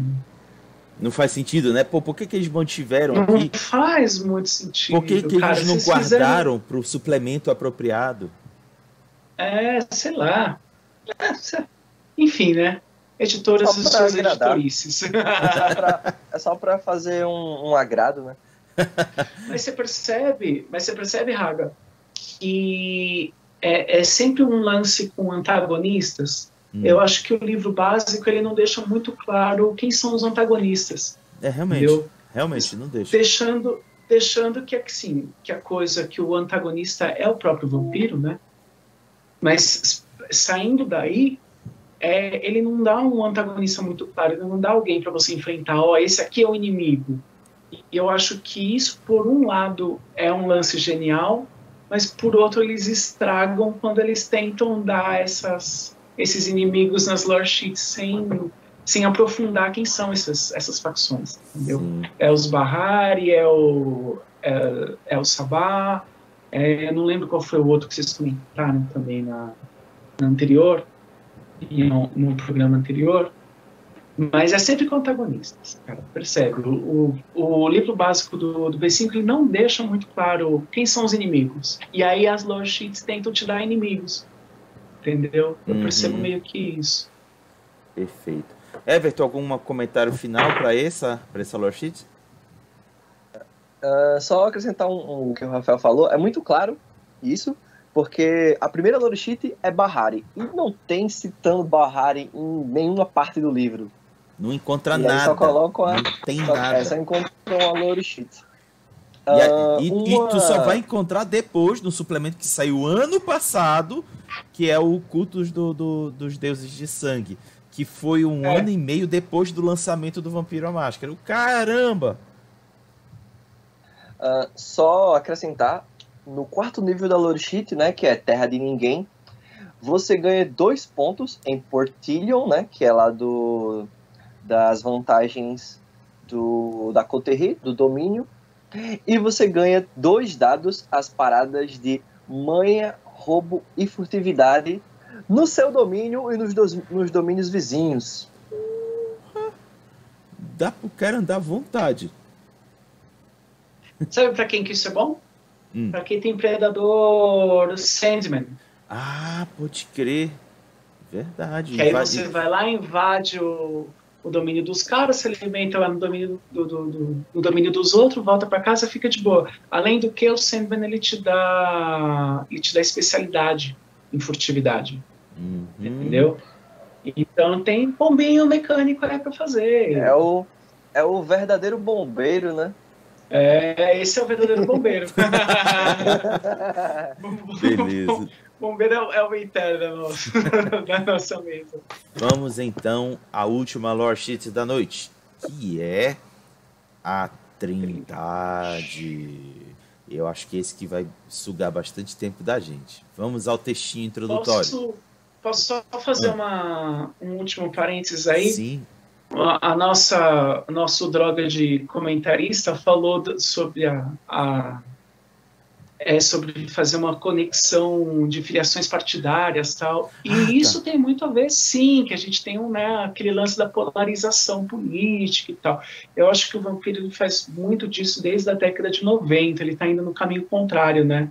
A: Não faz sentido, né? Pô, por que, que eles mantiveram
C: não
A: aqui?
C: Não faz muito sentido.
A: Por que, que
C: cara,
A: eles não guardaram para o suplemento apropriado?
C: É, sei lá. É, enfim, né? Editoras e suas editorices.
B: É só para fazer um, um, agrado, né?
C: mas você percebe, mas você percebe, Raga, que é, é sempre um lance com antagonistas Hum. Eu acho que o livro básico ele não deixa muito claro quem são os antagonistas.
A: É realmente, entendeu? realmente não deixa.
C: Deixando, deixando que assim, que a coisa que o antagonista é o próprio vampiro, né? Mas saindo daí, é, ele não dá um antagonista muito claro, ele não dá alguém para você enfrentar. Ó, oh, esse aqui é o inimigo. E eu acho que isso, por um lado, é um lance genial, mas por outro eles estragam quando eles tentam dar essas esses inimigos nas lore sheets sem, sem aprofundar quem são essas, essas facções, entendeu? Sim. É os Bahari, é o, é, é o Sabá, é, eu não lembro qual foi o outro que vocês comentaram também na, na anterior, no, no programa anterior, mas é sempre com antagonistas, cara, percebe? O, o, o, livro básico do, do B5 ele não deixa muito claro quem são os inimigos. E aí as lore sheets tentam te dar inimigos entendeu? Eu uhum. percebo meio que isso.
A: Perfeito. Everton, algum comentário final para essa, para essa lore sheet?
B: Uh, só acrescentar um, um, que o Rafael falou, é muito claro isso, porque a primeira lore sheet é Bahari, e não tem citando Bahari em nenhuma parte do livro.
A: Não encontra e nada. Só
B: colocam a,
A: não tem só, nada.
B: É, só encontram a lore sheet.
A: E, a, e, uma... e, tu só vai encontrar depois, no suplemento que saiu ano passado, que é o Cultos do, do, dos Deuses de Sangue. Que foi um é. ano e meio depois do lançamento do Vampiro à Máscara. Caramba!
B: Uh, só acrescentar, no quarto nível da Lore né, que é Terra de Ninguém, você ganha dois pontos em Portillion, né, que é lá do, das vantagens do, da Coterri, do domínio, e você ganha dois dados as paradas de manha, roubo e furtividade no seu domínio e nos, dos, nos domínios vizinhos.
A: Dá pro cara andar à vontade.
C: Sabe pra quem que isso é bom? Hum. Pra quem tem Predador Sandman.
A: Ah, pode crer. Verdade.
C: Que aí você vai lá, invade o, o domínio dos caras, se alimenta lá no domínio, do, do, do no domínio dos outros, volta para casa, fica de boa. Além do que, o Sandman ele te dá, ele te dá especialidade em furtividade. Uhum. Entendeu? Então tem bombinho mecânico aí para fazer.
B: É o, é o verdadeiro bombeiro, né?
C: É, esse é o verdadeiro bombeiro.
A: Beleza.
C: Bombeiro é, o interno da nossa, da nossa mesa.
A: Vamos então à última lore sheet da noite, que é a Trindade. Eu acho que esse que vai sugar bastante tempo da gente. Vamos ao textinho introdutório.
C: Posso, posso só fazer ah. uma, um último parênteses aí?
A: Sim.
C: A, nossa nosso droga de comentarista falou sobre a, a é sobre fazer uma conexão de filiações partidárias tal. E ah, tá. isso tem muito a ver, sim, que a gente tem um, né, aquele lance da polarização política e tal. Eu acho que o Vampiro faz muito disso desde a década de 90, ele está indo no caminho contrário, né?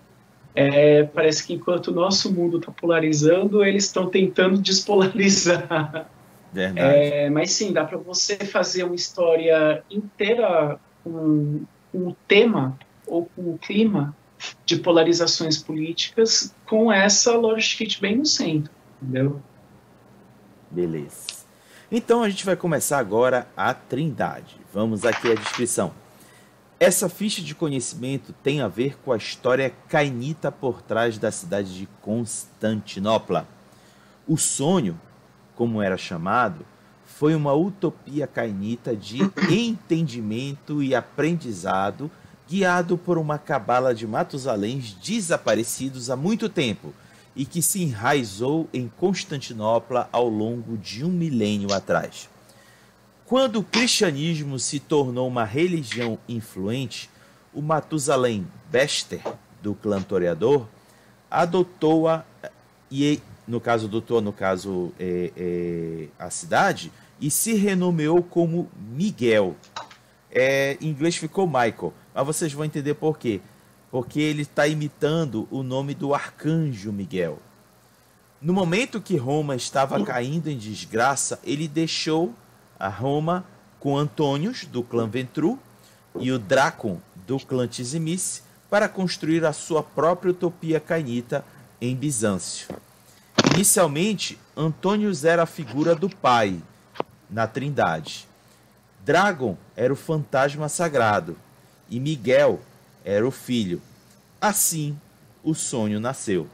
C: É, parece que enquanto o nosso mundo está polarizando, eles estão tentando despolarizar.
A: Verdade.
C: É, mas sim, dá para você fazer uma história inteira com, com o tema ou com o clima de polarizações políticas com essa logística bem no centro, entendeu?
A: Beleza. Então a gente vai começar agora a Trindade. Vamos aqui à descrição. Essa ficha de conhecimento tem a ver com a história cainita por trás da cidade de Constantinopla. O sonho, como era chamado, foi uma utopia cainita de entendimento e aprendizado guiado por uma cabala de Matusaléns desaparecidos há muito tempo e que se enraizou em Constantinopla ao longo de um milênio atrás. Quando o cristianismo se tornou uma religião influente, o Matusalém Bester, do clã Toreador, adotou-a e, no caso, adotou, no caso, é, é, a cidade e se renomeou como Miguel. É, em inglês ficou Michael mas vocês vão entender por quê. Porque ele está imitando o nome do arcanjo Miguel. No momento que Roma estava caindo em desgraça, ele deixou a Roma com Antônios, do clã Ventru, e o Dracon, do clã Tizimice, para construir a sua própria utopia cainita em Bizâncio. Inicialmente, Antônios era a figura do pai na Trindade. Dragon era o fantasma sagrado e Miguel era o filho. Assim, o sonho nasceu.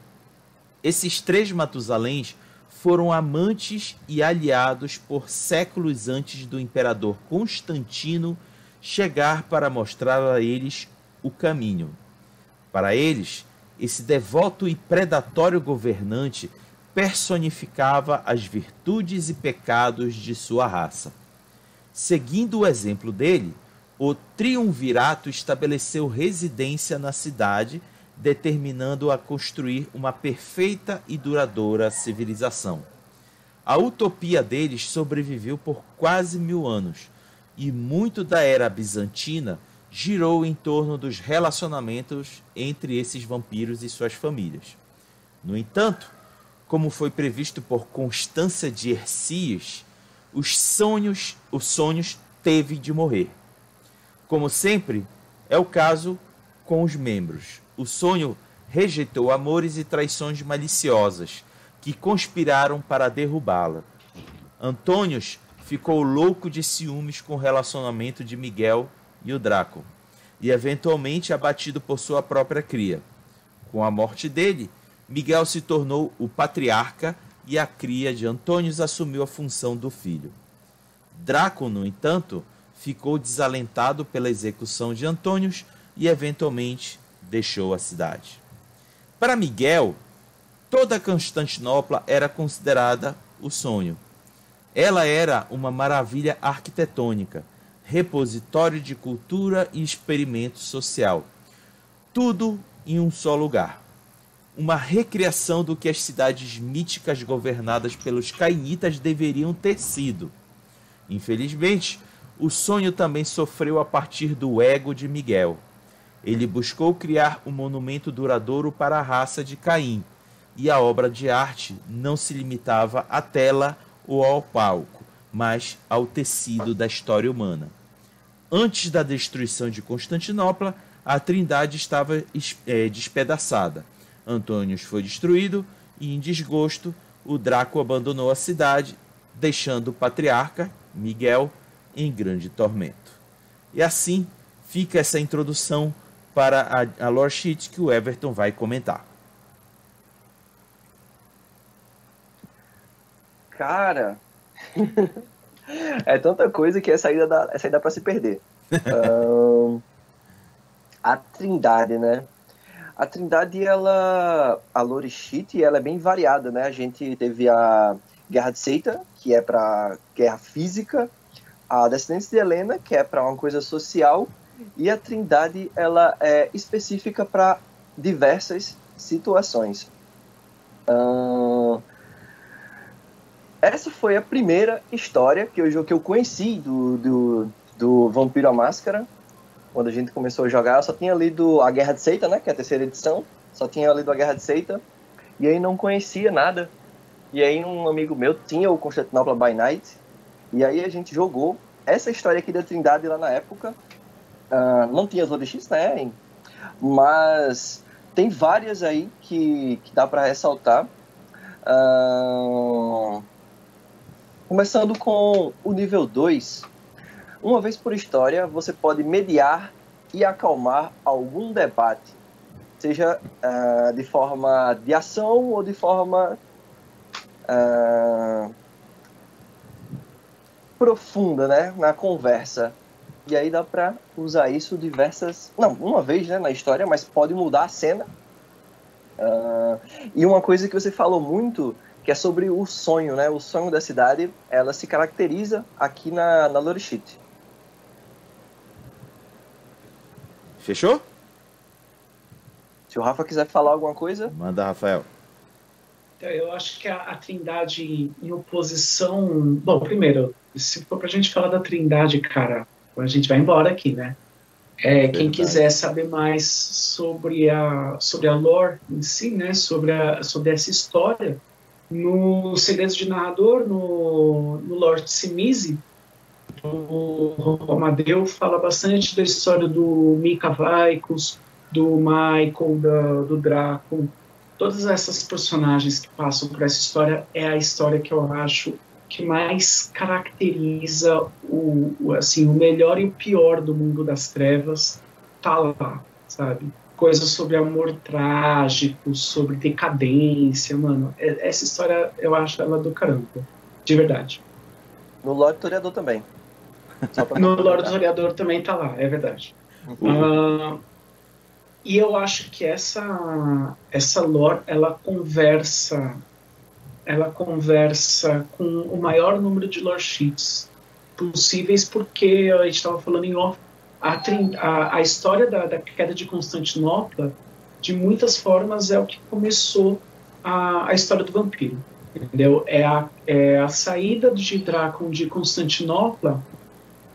A: Esses três Matusaléns foram amantes e aliados por séculos antes do imperador Constantino chegar para mostrar a eles o caminho. Para eles, esse devoto e predatório governante personificava as virtudes e pecados de sua raça. Seguindo o exemplo dele, o triunvirato estabeleceu residência na cidade, determinando a construir uma perfeita e duradoura civilização. A utopia deles sobreviveu por quase mil anos, e muito da era bizantina girou em torno dos relacionamentos entre esses vampiros e suas famílias. No entanto, como foi previsto por Constância de Hercias, os sonhos, os sonhos teve de morrer. Como sempre, é o caso com os membros. O sonho rejeitou amores e traições maliciosas que conspiraram para derrubá-la. Antônios ficou louco de ciúmes com o relacionamento de Miguel e o Draco, e eventualmente abatido por sua própria cria. Com a morte dele, Miguel se tornou o patriarca e a cria de Antônios assumiu a função do filho. Draco, no entanto, ficou desalentado pela execução de Antônios e eventualmente deixou a cidade. Para Miguel, toda Constantinopla era considerada o sonho. Ela era uma maravilha arquitetônica, repositório de cultura e experimento social. Tudo em um só lugar. Uma recriação do que as cidades míticas governadas pelos cainitas deveriam ter sido. Infelizmente, o sonho também sofreu a partir do ego de Miguel. Ele buscou criar um monumento duradouro para a raça de Caim, e a obra de arte não se limitava à tela ou ao palco, mas ao tecido da história humana. Antes da destruição de Constantinopla, a Trindade estava é, despedaçada. Antônios foi destruído e, em desgosto, o Draco abandonou a cidade, deixando o patriarca, Miguel, em grande tormento. E assim fica essa introdução para a, a lore sheet que o Everton vai comentar.
B: Cara, é tanta coisa que é saída, da, é saída para se perder. um, a Trindade, né? A Trindade, ela, a lore ela é bem variada, né? A gente teve a Guerra de Seita, que é para guerra física, a Descendentes de Helena, que é para uma coisa social, e a Trindade ela é específica para diversas situações. Essa foi a primeira história que eu, que eu conheci do, do, do Vampiro à Máscara. Quando a gente começou a jogar, eu só tinha lido A Guerra de Seita, né? Que é a terceira edição. Só tinha lido A Guerra de Seita. E aí não conhecia nada. E aí um amigo meu tinha o Constantinopla by Night. E aí a gente jogou essa história aqui da Trindade lá na época. Uh, não tinha as ODX, né? Mas tem várias aí que, que dá para ressaltar. Uh, começando com o nível 2. Uma vez por história, você pode mediar e acalmar algum debate, seja uh, de forma de ação ou de forma uh, profunda, né, na conversa. E aí dá para usar isso diversas, não, uma vez, né, na história, mas pode mudar a cena. Uh, e uma coisa que você falou muito, que é sobre o sonho, né, o sonho da cidade, ela se caracteriza aqui na, na Lore Sheet.
A: Fechou?
C: Se o Rafa quiser falar alguma coisa.
A: Manda, Rafael.
C: Então, eu acho que a, a Trindade em oposição. Bom, primeiro, se for pra gente falar da Trindade, cara, a gente vai embora aqui, né? É, quem quiser saber mais sobre a, sobre a lore em si, né? Sobre, a, sobre essa história, no Segredos de Narrador, no, no Lord Simizi, o Romadeu fala bastante da história do Mika Vaikos, do Michael, da, do Draco, todas essas personagens que passam por essa história é a história que eu acho que mais caracteriza o, o assim o melhor e o pior do mundo das trevas tá lá, sabe? Coisas sobre amor trágico, sobre decadência, mano. Essa história eu acho ela do caramba, de verdade.
B: No Lorde Toreador também.
C: No Lorde Toreador também tá lá, é verdade. Uhum. Uh, e eu acho que essa essa lore ela conversa ela conversa com o maior número de lore sheets possíveis porque a gente estava falando em off a, a, a história da, da, queda de Constantinopla de muitas formas é o que começou a, a história do vampiro entendeu é a, é a saída de Drácula de Constantinopla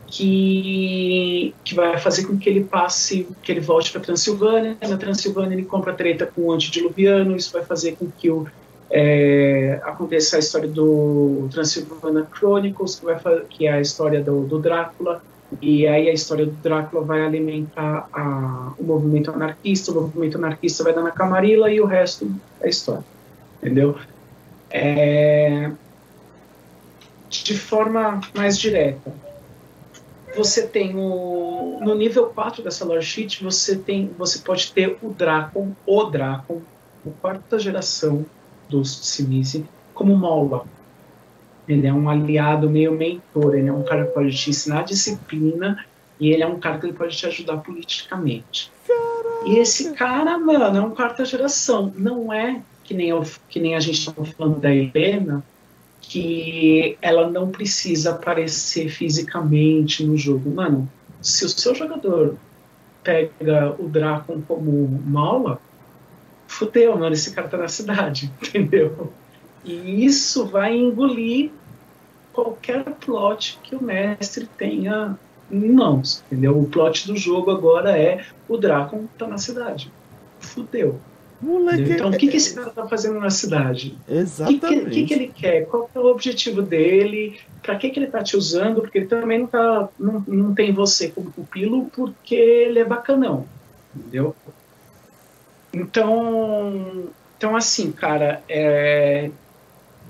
C: que, que vai fazer com que ele passe, que ele volte para Transilvânia. Na Transilvânia ele compra treta com o antediluviano, isso vai fazer com que o, é, aconteça a história do Transilvânia Chronicles, que, vai, que é a história do, do, Drácula, e aí a história do Drácula vai alimentar a, o movimento anarquista, o movimento anarquista vai dar na Camarilla e o resto é história, entendeu? É, de forma mais direta, você tem o no nível 4 dessa lore sheet, você tem você pode ter o Dracon, o Dracon, a quarta geração dos Sinise, como Mola. Ele é um aliado meio mentor, ele é um cara que pode te ensinar disciplina e ele é um cara que ele pode te ajudar politicamente. Caramba. E esse cara, mano, é um quarta geração. Não é que nem, eu, que nem a gente estava falando da Helena, que ela não precisa aparecer fisicamente no jogo. Mano, se o seu jogador pega o Drakon como mala, fudeu, mano, esse cara tá na cidade, entendeu? E isso vai engolir qualquer plot que o mestre tenha em mãos, entendeu? O plot do jogo agora é o Drakon tá na cidade. Fudeu.
A: Moleque,
C: Então, o que, que esse cara tá fazendo na cidade? O que,
A: Exatamente.
C: que, que ele quer? Qual é o objetivo dele? Pra que, que ele tá te usando? Porque ele também não, tá, não, não tem você como pupilo porque ele é bacanão. Entendeu? Então, então assim, cara, é,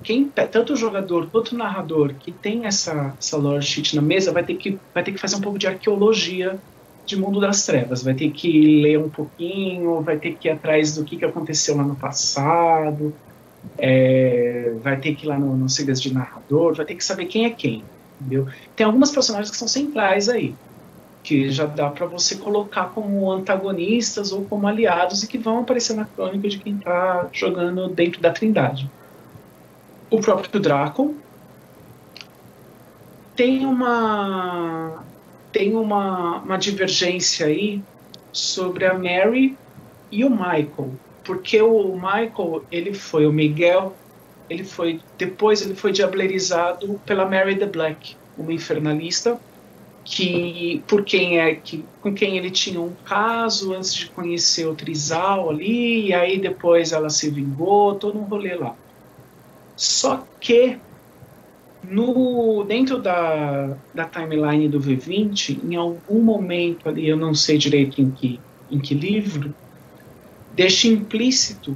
C: quem, tanto o jogador quanto o narrador que tem essa, essa lore sheet na mesa vai ter, que, vai ter que fazer um pouco de arqueologia de Mundo das Trevas. Vai ter que ler um pouquinho, vai ter que ir atrás do que, que aconteceu lá no passado, é, vai ter que ir lá no, no Sigas de Narrador, vai ter que saber quem é quem. Entendeu? Tem algumas personagens que são centrais aí, que já dá para você colocar como antagonistas ou como aliados e que vão aparecer na crônica de quem tá jogando dentro da Trindade. O próprio Draco tem uma tem uma, uma divergência aí sobre a Mary e o Michael, porque o Michael ele foi o Miguel, ele foi depois ele foi diablerizado pela Mary the Black, uma infernalista que por quem é que com quem ele tinha um caso antes de conhecer o Trizal ali, e aí depois ela se vingou, todo um rolê lá. Só que no dentro da, da timeline do V20, em algum momento ali, eu não sei direito em que em que livro, deixa implícito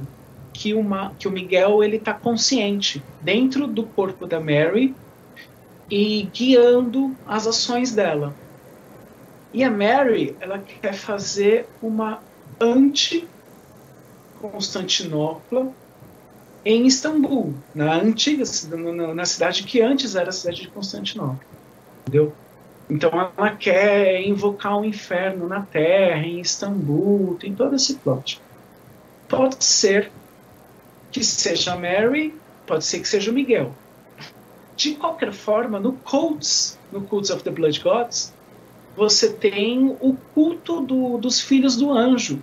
C: que, uma, que o Miguel ele está consciente dentro do corpo da Mary e guiando as ações dela. E a Mary, ela quer fazer uma anti-Constantinopla em Istambul, na antiga na cidade que antes era a cidade de Constantinopla. Entendeu? Então ela quer invocar o um inferno na Terra, em Istambul, tem todo esse plot. Pode ser que seja Mary, pode ser que seja o Miguel. De qualquer forma, no Cults, no Cults of the Blood Gods, você tem o culto do, dos filhos do anjo.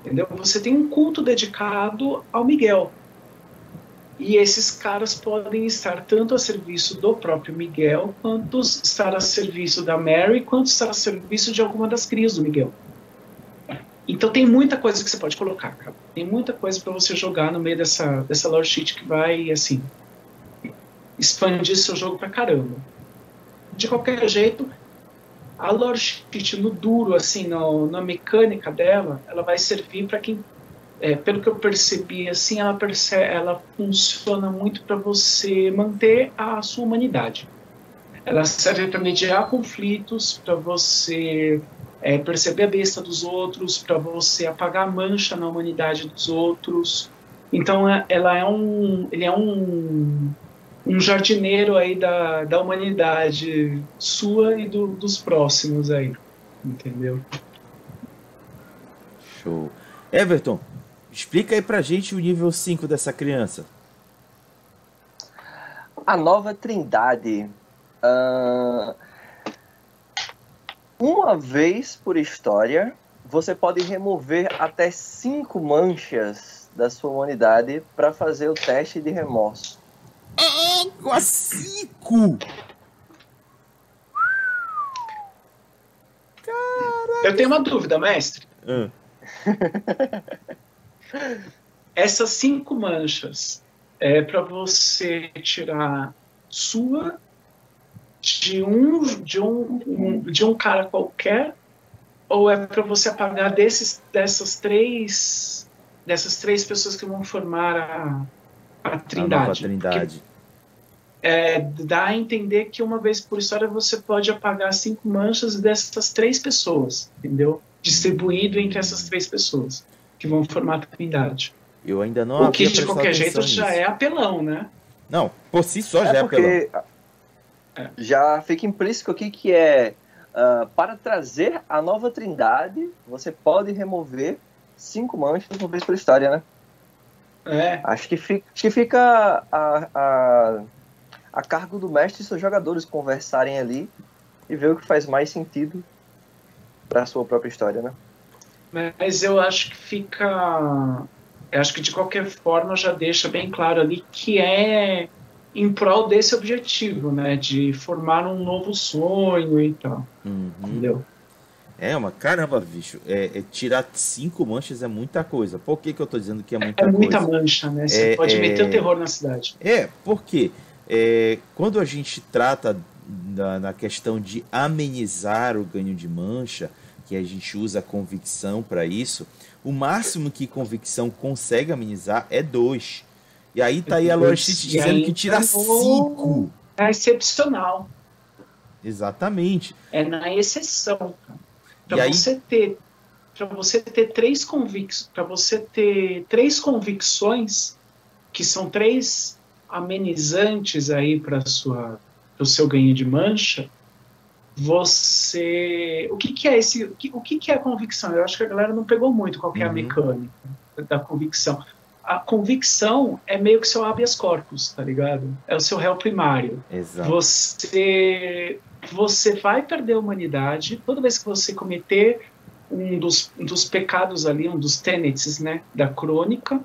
C: Entendeu? Você tem um culto dedicado ao Miguel. E esses caras podem estar tanto a serviço do próprio Miguel, quanto estar a serviço da Mary, quanto estar a serviço de alguma das crias do Miguel. Então tem muita coisa que você pode colocar, cara. Tem muita coisa para você jogar no meio dessa, dessa lore sheet que vai, assim, expandir seu jogo pra caramba. De qualquer jeito, a lore sheet no duro, assim, no, na mecânica dela, ela vai servir para quem é, pelo que eu percebi, assim, ela, percebe, ela funciona muito para você manter a sua humanidade. Ela serve para mediar conflitos, para você é, perceber a besta dos outros, para você apagar a mancha na humanidade dos outros. Então, ela é um, ele é um, um jardineiro aí da, da humanidade sua e do, dos próximos aí, entendeu?
A: Show. Everton, Explica aí pra gente o nível 5 dessa criança.
B: A nova trindade. Uh, uma vez por história, você pode remover até cinco manchas da sua humanidade para fazer o teste de remorso.
A: Égua, cinco!
C: Caraca. Eu tenho uma dúvida, mestre. Uh. Essas cinco manchas é para você tirar sua de um de um, de um cara qualquer ou é para você apagar desses dessas três dessas três pessoas que vão formar a, a trindade? A
A: trindade.
C: é, dá a entender que uma vez por história você pode apagar cinco manchas dessas três pessoas, entendeu? Distribuído entre essas três pessoas que vão formar a trindade.
A: Eu ainda não
C: O que de qualquer jeito
A: nisso.
C: já é apelão, né?
A: Não, por si só é já é
B: porque apelão. Já fica implícito aqui que é uh, para trazer a nova trindade, você pode remover cinco manchas uma vez por história, né?
C: É.
B: Acho que fica, acho que fica a, a, a cargo do mestre e seus jogadores conversarem ali e ver o que faz mais sentido para a sua própria história, né?
C: Mas eu acho que fica. Eu acho que de qualquer forma já deixa bem claro ali que é em prol desse objetivo, né? De formar um novo sonho e tal.
A: Uhum.
C: Entendeu?
A: É uma caramba, bicho. É, é, tirar cinco manchas é muita coisa. Por que, que eu tô dizendo que é muita
C: coisa?
A: É
C: muita coisa? mancha, né? Você é, pode meter o é. terror na cidade.
A: É, porque é, quando a gente trata da, na questão de amenizar o ganho de mancha, que a gente usa convicção para isso, o máximo que convicção consegue amenizar é dois. E aí tá aí a Lorestite dizendo que tira cinco.
C: É excepcional.
A: Exatamente.
C: É na exceção. Para você aí... ter para você ter três convicções, para você ter três convicções que são três amenizantes aí para sua o seu ganho de mancha, você o que, que é esse o que, o que, que é a convicção? Eu acho que a galera não pegou muito qual é a uhum. mecânica da convicção. A convicção é meio que seu habeas corpus, tá ligado? É o seu réu primário.
A: Exato.
C: Você você vai perder a humanidade toda vez que você cometer um dos, um dos pecados ali, um dos tenets né, da crônica,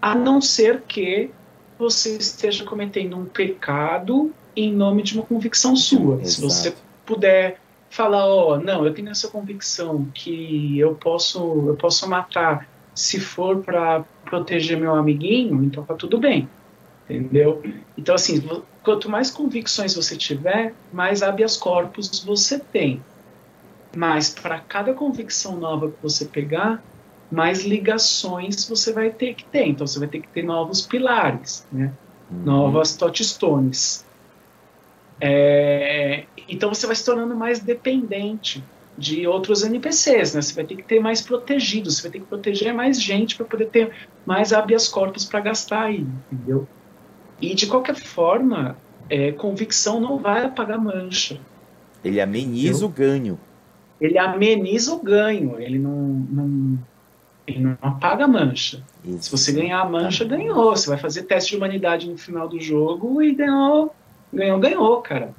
C: a não ser que você esteja cometendo um pecado em nome de uma convicção sua. Exato. Se você puder falar, ó, oh, não, eu tenho essa convicção que eu posso, eu posso matar se for para proteger meu amiguinho, então tá tudo bem, entendeu? Então assim, quanto mais convicções você tiver, mais habeas corpus você tem. Mas para cada convicção nova que você pegar, mais ligações você vai ter que ter. Então você vai ter que ter novos pilares, né? Uhum. novas touchstones. É, então você vai se tornando mais dependente de outros NPCs, né? Você vai ter que ter mais protegido, você vai ter que proteger mais gente para poder ter mais habeas corpus para gastar aí, entendeu? E de qualquer forma, é, convicção não vai apagar mancha.
A: Ele ameniza entendeu? o ganho.
C: Ele ameniza o ganho, ele não, não ele não apaga a mancha. Isso. Se você ganhar a mancha, ganhou. Você vai fazer teste de humanidade no final do jogo e ganhou, ganhou, ganhou, cara.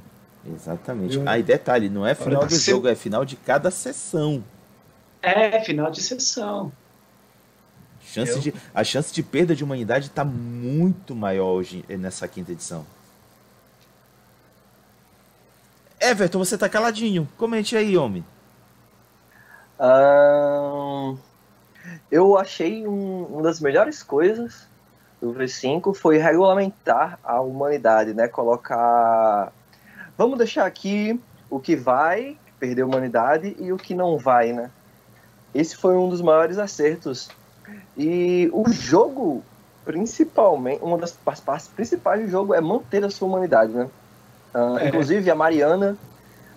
A: Exatamente. Ah, e detalhe, não é final do jogo, é final de cada sessão.
C: É, final de sessão.
A: Chance de, a chance de perda de humanidade está muito maior hoje nessa quinta edição. Everton, você tá caladinho. Comente aí, homem.
B: Um, eu achei um, uma das melhores coisas do V5 foi regulamentar a humanidade, né? Colocar. Vamos deixar aqui o que vai perder a humanidade e o que não vai, né? Esse foi um dos maiores acertos. E o jogo, principalmente, uma das partes principais do jogo é manter a sua humanidade, né? Uh, é. Inclusive a Mariana,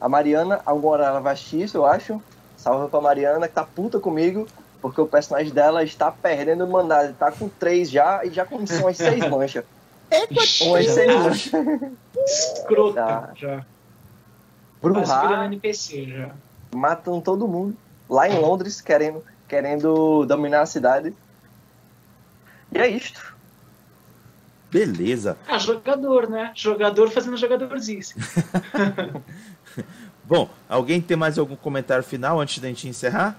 B: a Mariana, agora ela vai isso, eu acho. Salve pra Mariana, que tá puta comigo, porque o personagem dela está perdendo o mandado. Tá com três já e já começou umas seis manchas. umas seis manchas.
C: Escrota tá. já.
B: Bruhá.
C: NPC já.
B: Matam todo mundo. Lá em Londres, querendo, querendo dominar a cidade. E é isto.
A: Beleza.
C: Ah, jogador, né? Jogador fazendo jogadorzice.
A: Bom, alguém tem mais algum comentário final antes da gente encerrar?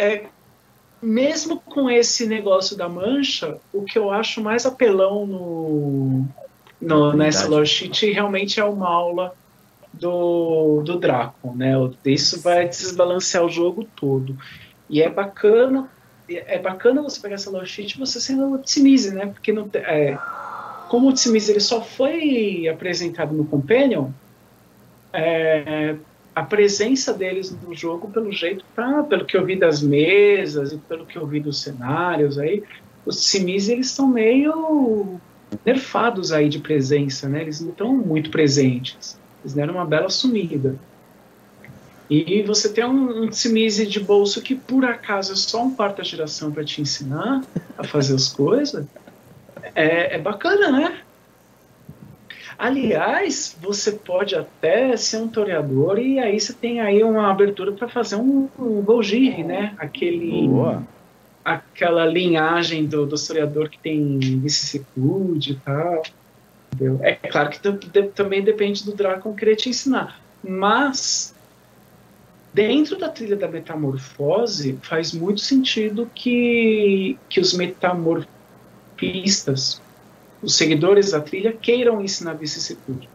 C: É, mesmo com esse negócio da mancha, o que eu acho mais apelão no, no nessa lore sheet realmente é uma aula do, do Draco, né? Isso vai desbalancear o jogo todo. E é bacana, é bacana você pegar essa lore sheet e você sendo otimize, né? Porque não, é, como o otimize ele só foi apresentado no Companion, é, a presença deles no jogo, pelo jeito, tá, pelo que eu vi das mesas e pelo que eu vi dos cenários aí, os Simis eles estão meio nerfados aí de presença, né? Eles não estão muito presentes. Eles deram uma bela sumida. E você tem um, um de bolso que por acaso é só um quarta geração para te ensinar a fazer as coisas, é, é bacana, né? Aliás, você pode até ser um toreador e aí você tem aí uma abertura para fazer um, um né? Aquele, Boa. aquela linhagem do, do historiador que tem vicissitude e tal. Entendeu? É claro que também depende do Drácon querer te ensinar. Mas dentro da trilha da metamorfose faz muito sentido que, que os metamorfistas os seguidores da trilha queiram ensinar vicissitude.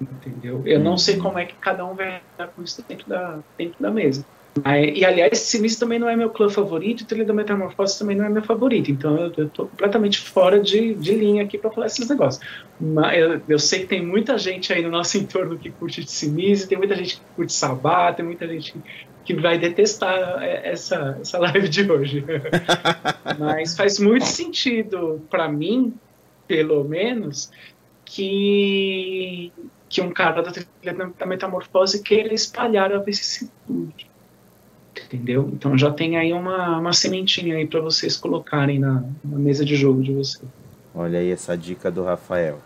C: Entendeu? Eu não sei como é que cada um vai estar com isso dentro da, dentro da mesa. E aliás, Sinistro também não é meu clã favorito, e Trilha da Metamorfose também não é meu favorito. Então eu, tô completamente fora de, de linha aqui para falar esses negócios. Mas eu, eu, sei que tem muita gente aí no nosso entorno que curte Sinistro, tem muita gente que curte Sabá, tem muita gente que vai detestar essa, essa live de hoje. Mas faz muito sentido para mim, pelo menos, que, que um cara da da metamorfose queira espalhar a vicissitude entendeu? Então já tem aí uma, uma sementinha aí para vocês colocarem na, na, mesa de jogo de vocês.
A: Olha aí essa dica do Rafael.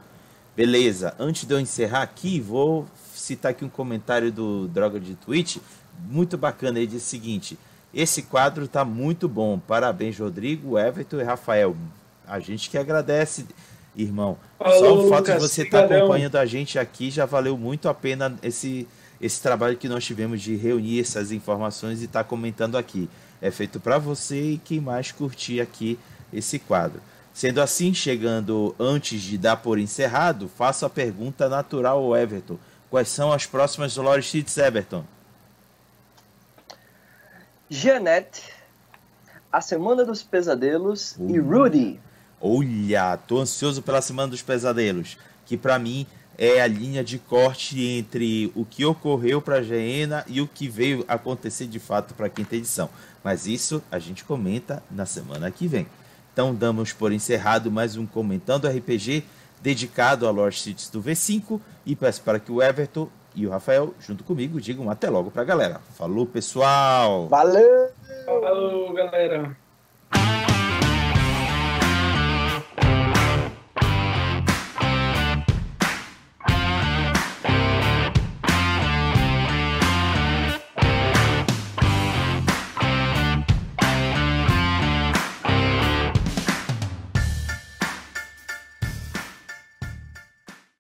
A: Beleza, antes de eu encerrar aqui, vou citar aqui um comentário do Droga de Twitch, muito bacana, ele diz o seguinte, esse quadro tá muito bom, parabéns Rodrigo, Everton e Rafael, a gente que agradece, irmão. Falou, Só o fato Lucas, de você estar tá acompanhando a gente aqui já valeu muito a pena esse esse trabalho que nós tivemos de reunir essas informações e estar tá comentando aqui. É feito para você e quem mais curtir aqui esse quadro. Sendo assim, chegando antes de dar por encerrado, faço a pergunta natural ao Everton. Quais são as próximas Lore Sheets, Everton?
B: Jeanette, A Semana dos Pesadelos uh. e Rudy.
A: Olha, tô ansioso pela Semana dos Pesadelos, que para mim é a linha de corte entre o que ocorreu para a Geena e o que veio acontecer de fato para a quinta edição. Mas isso a gente comenta na semana que vem. Então damos por encerrado mais um Comentando RPG dedicado a Lord Cities do V5 e peço para que o Everton e o Rafael, junto comigo, digam até logo para a galera. Falou, pessoal!
B: Valeu!
C: Falou, galera!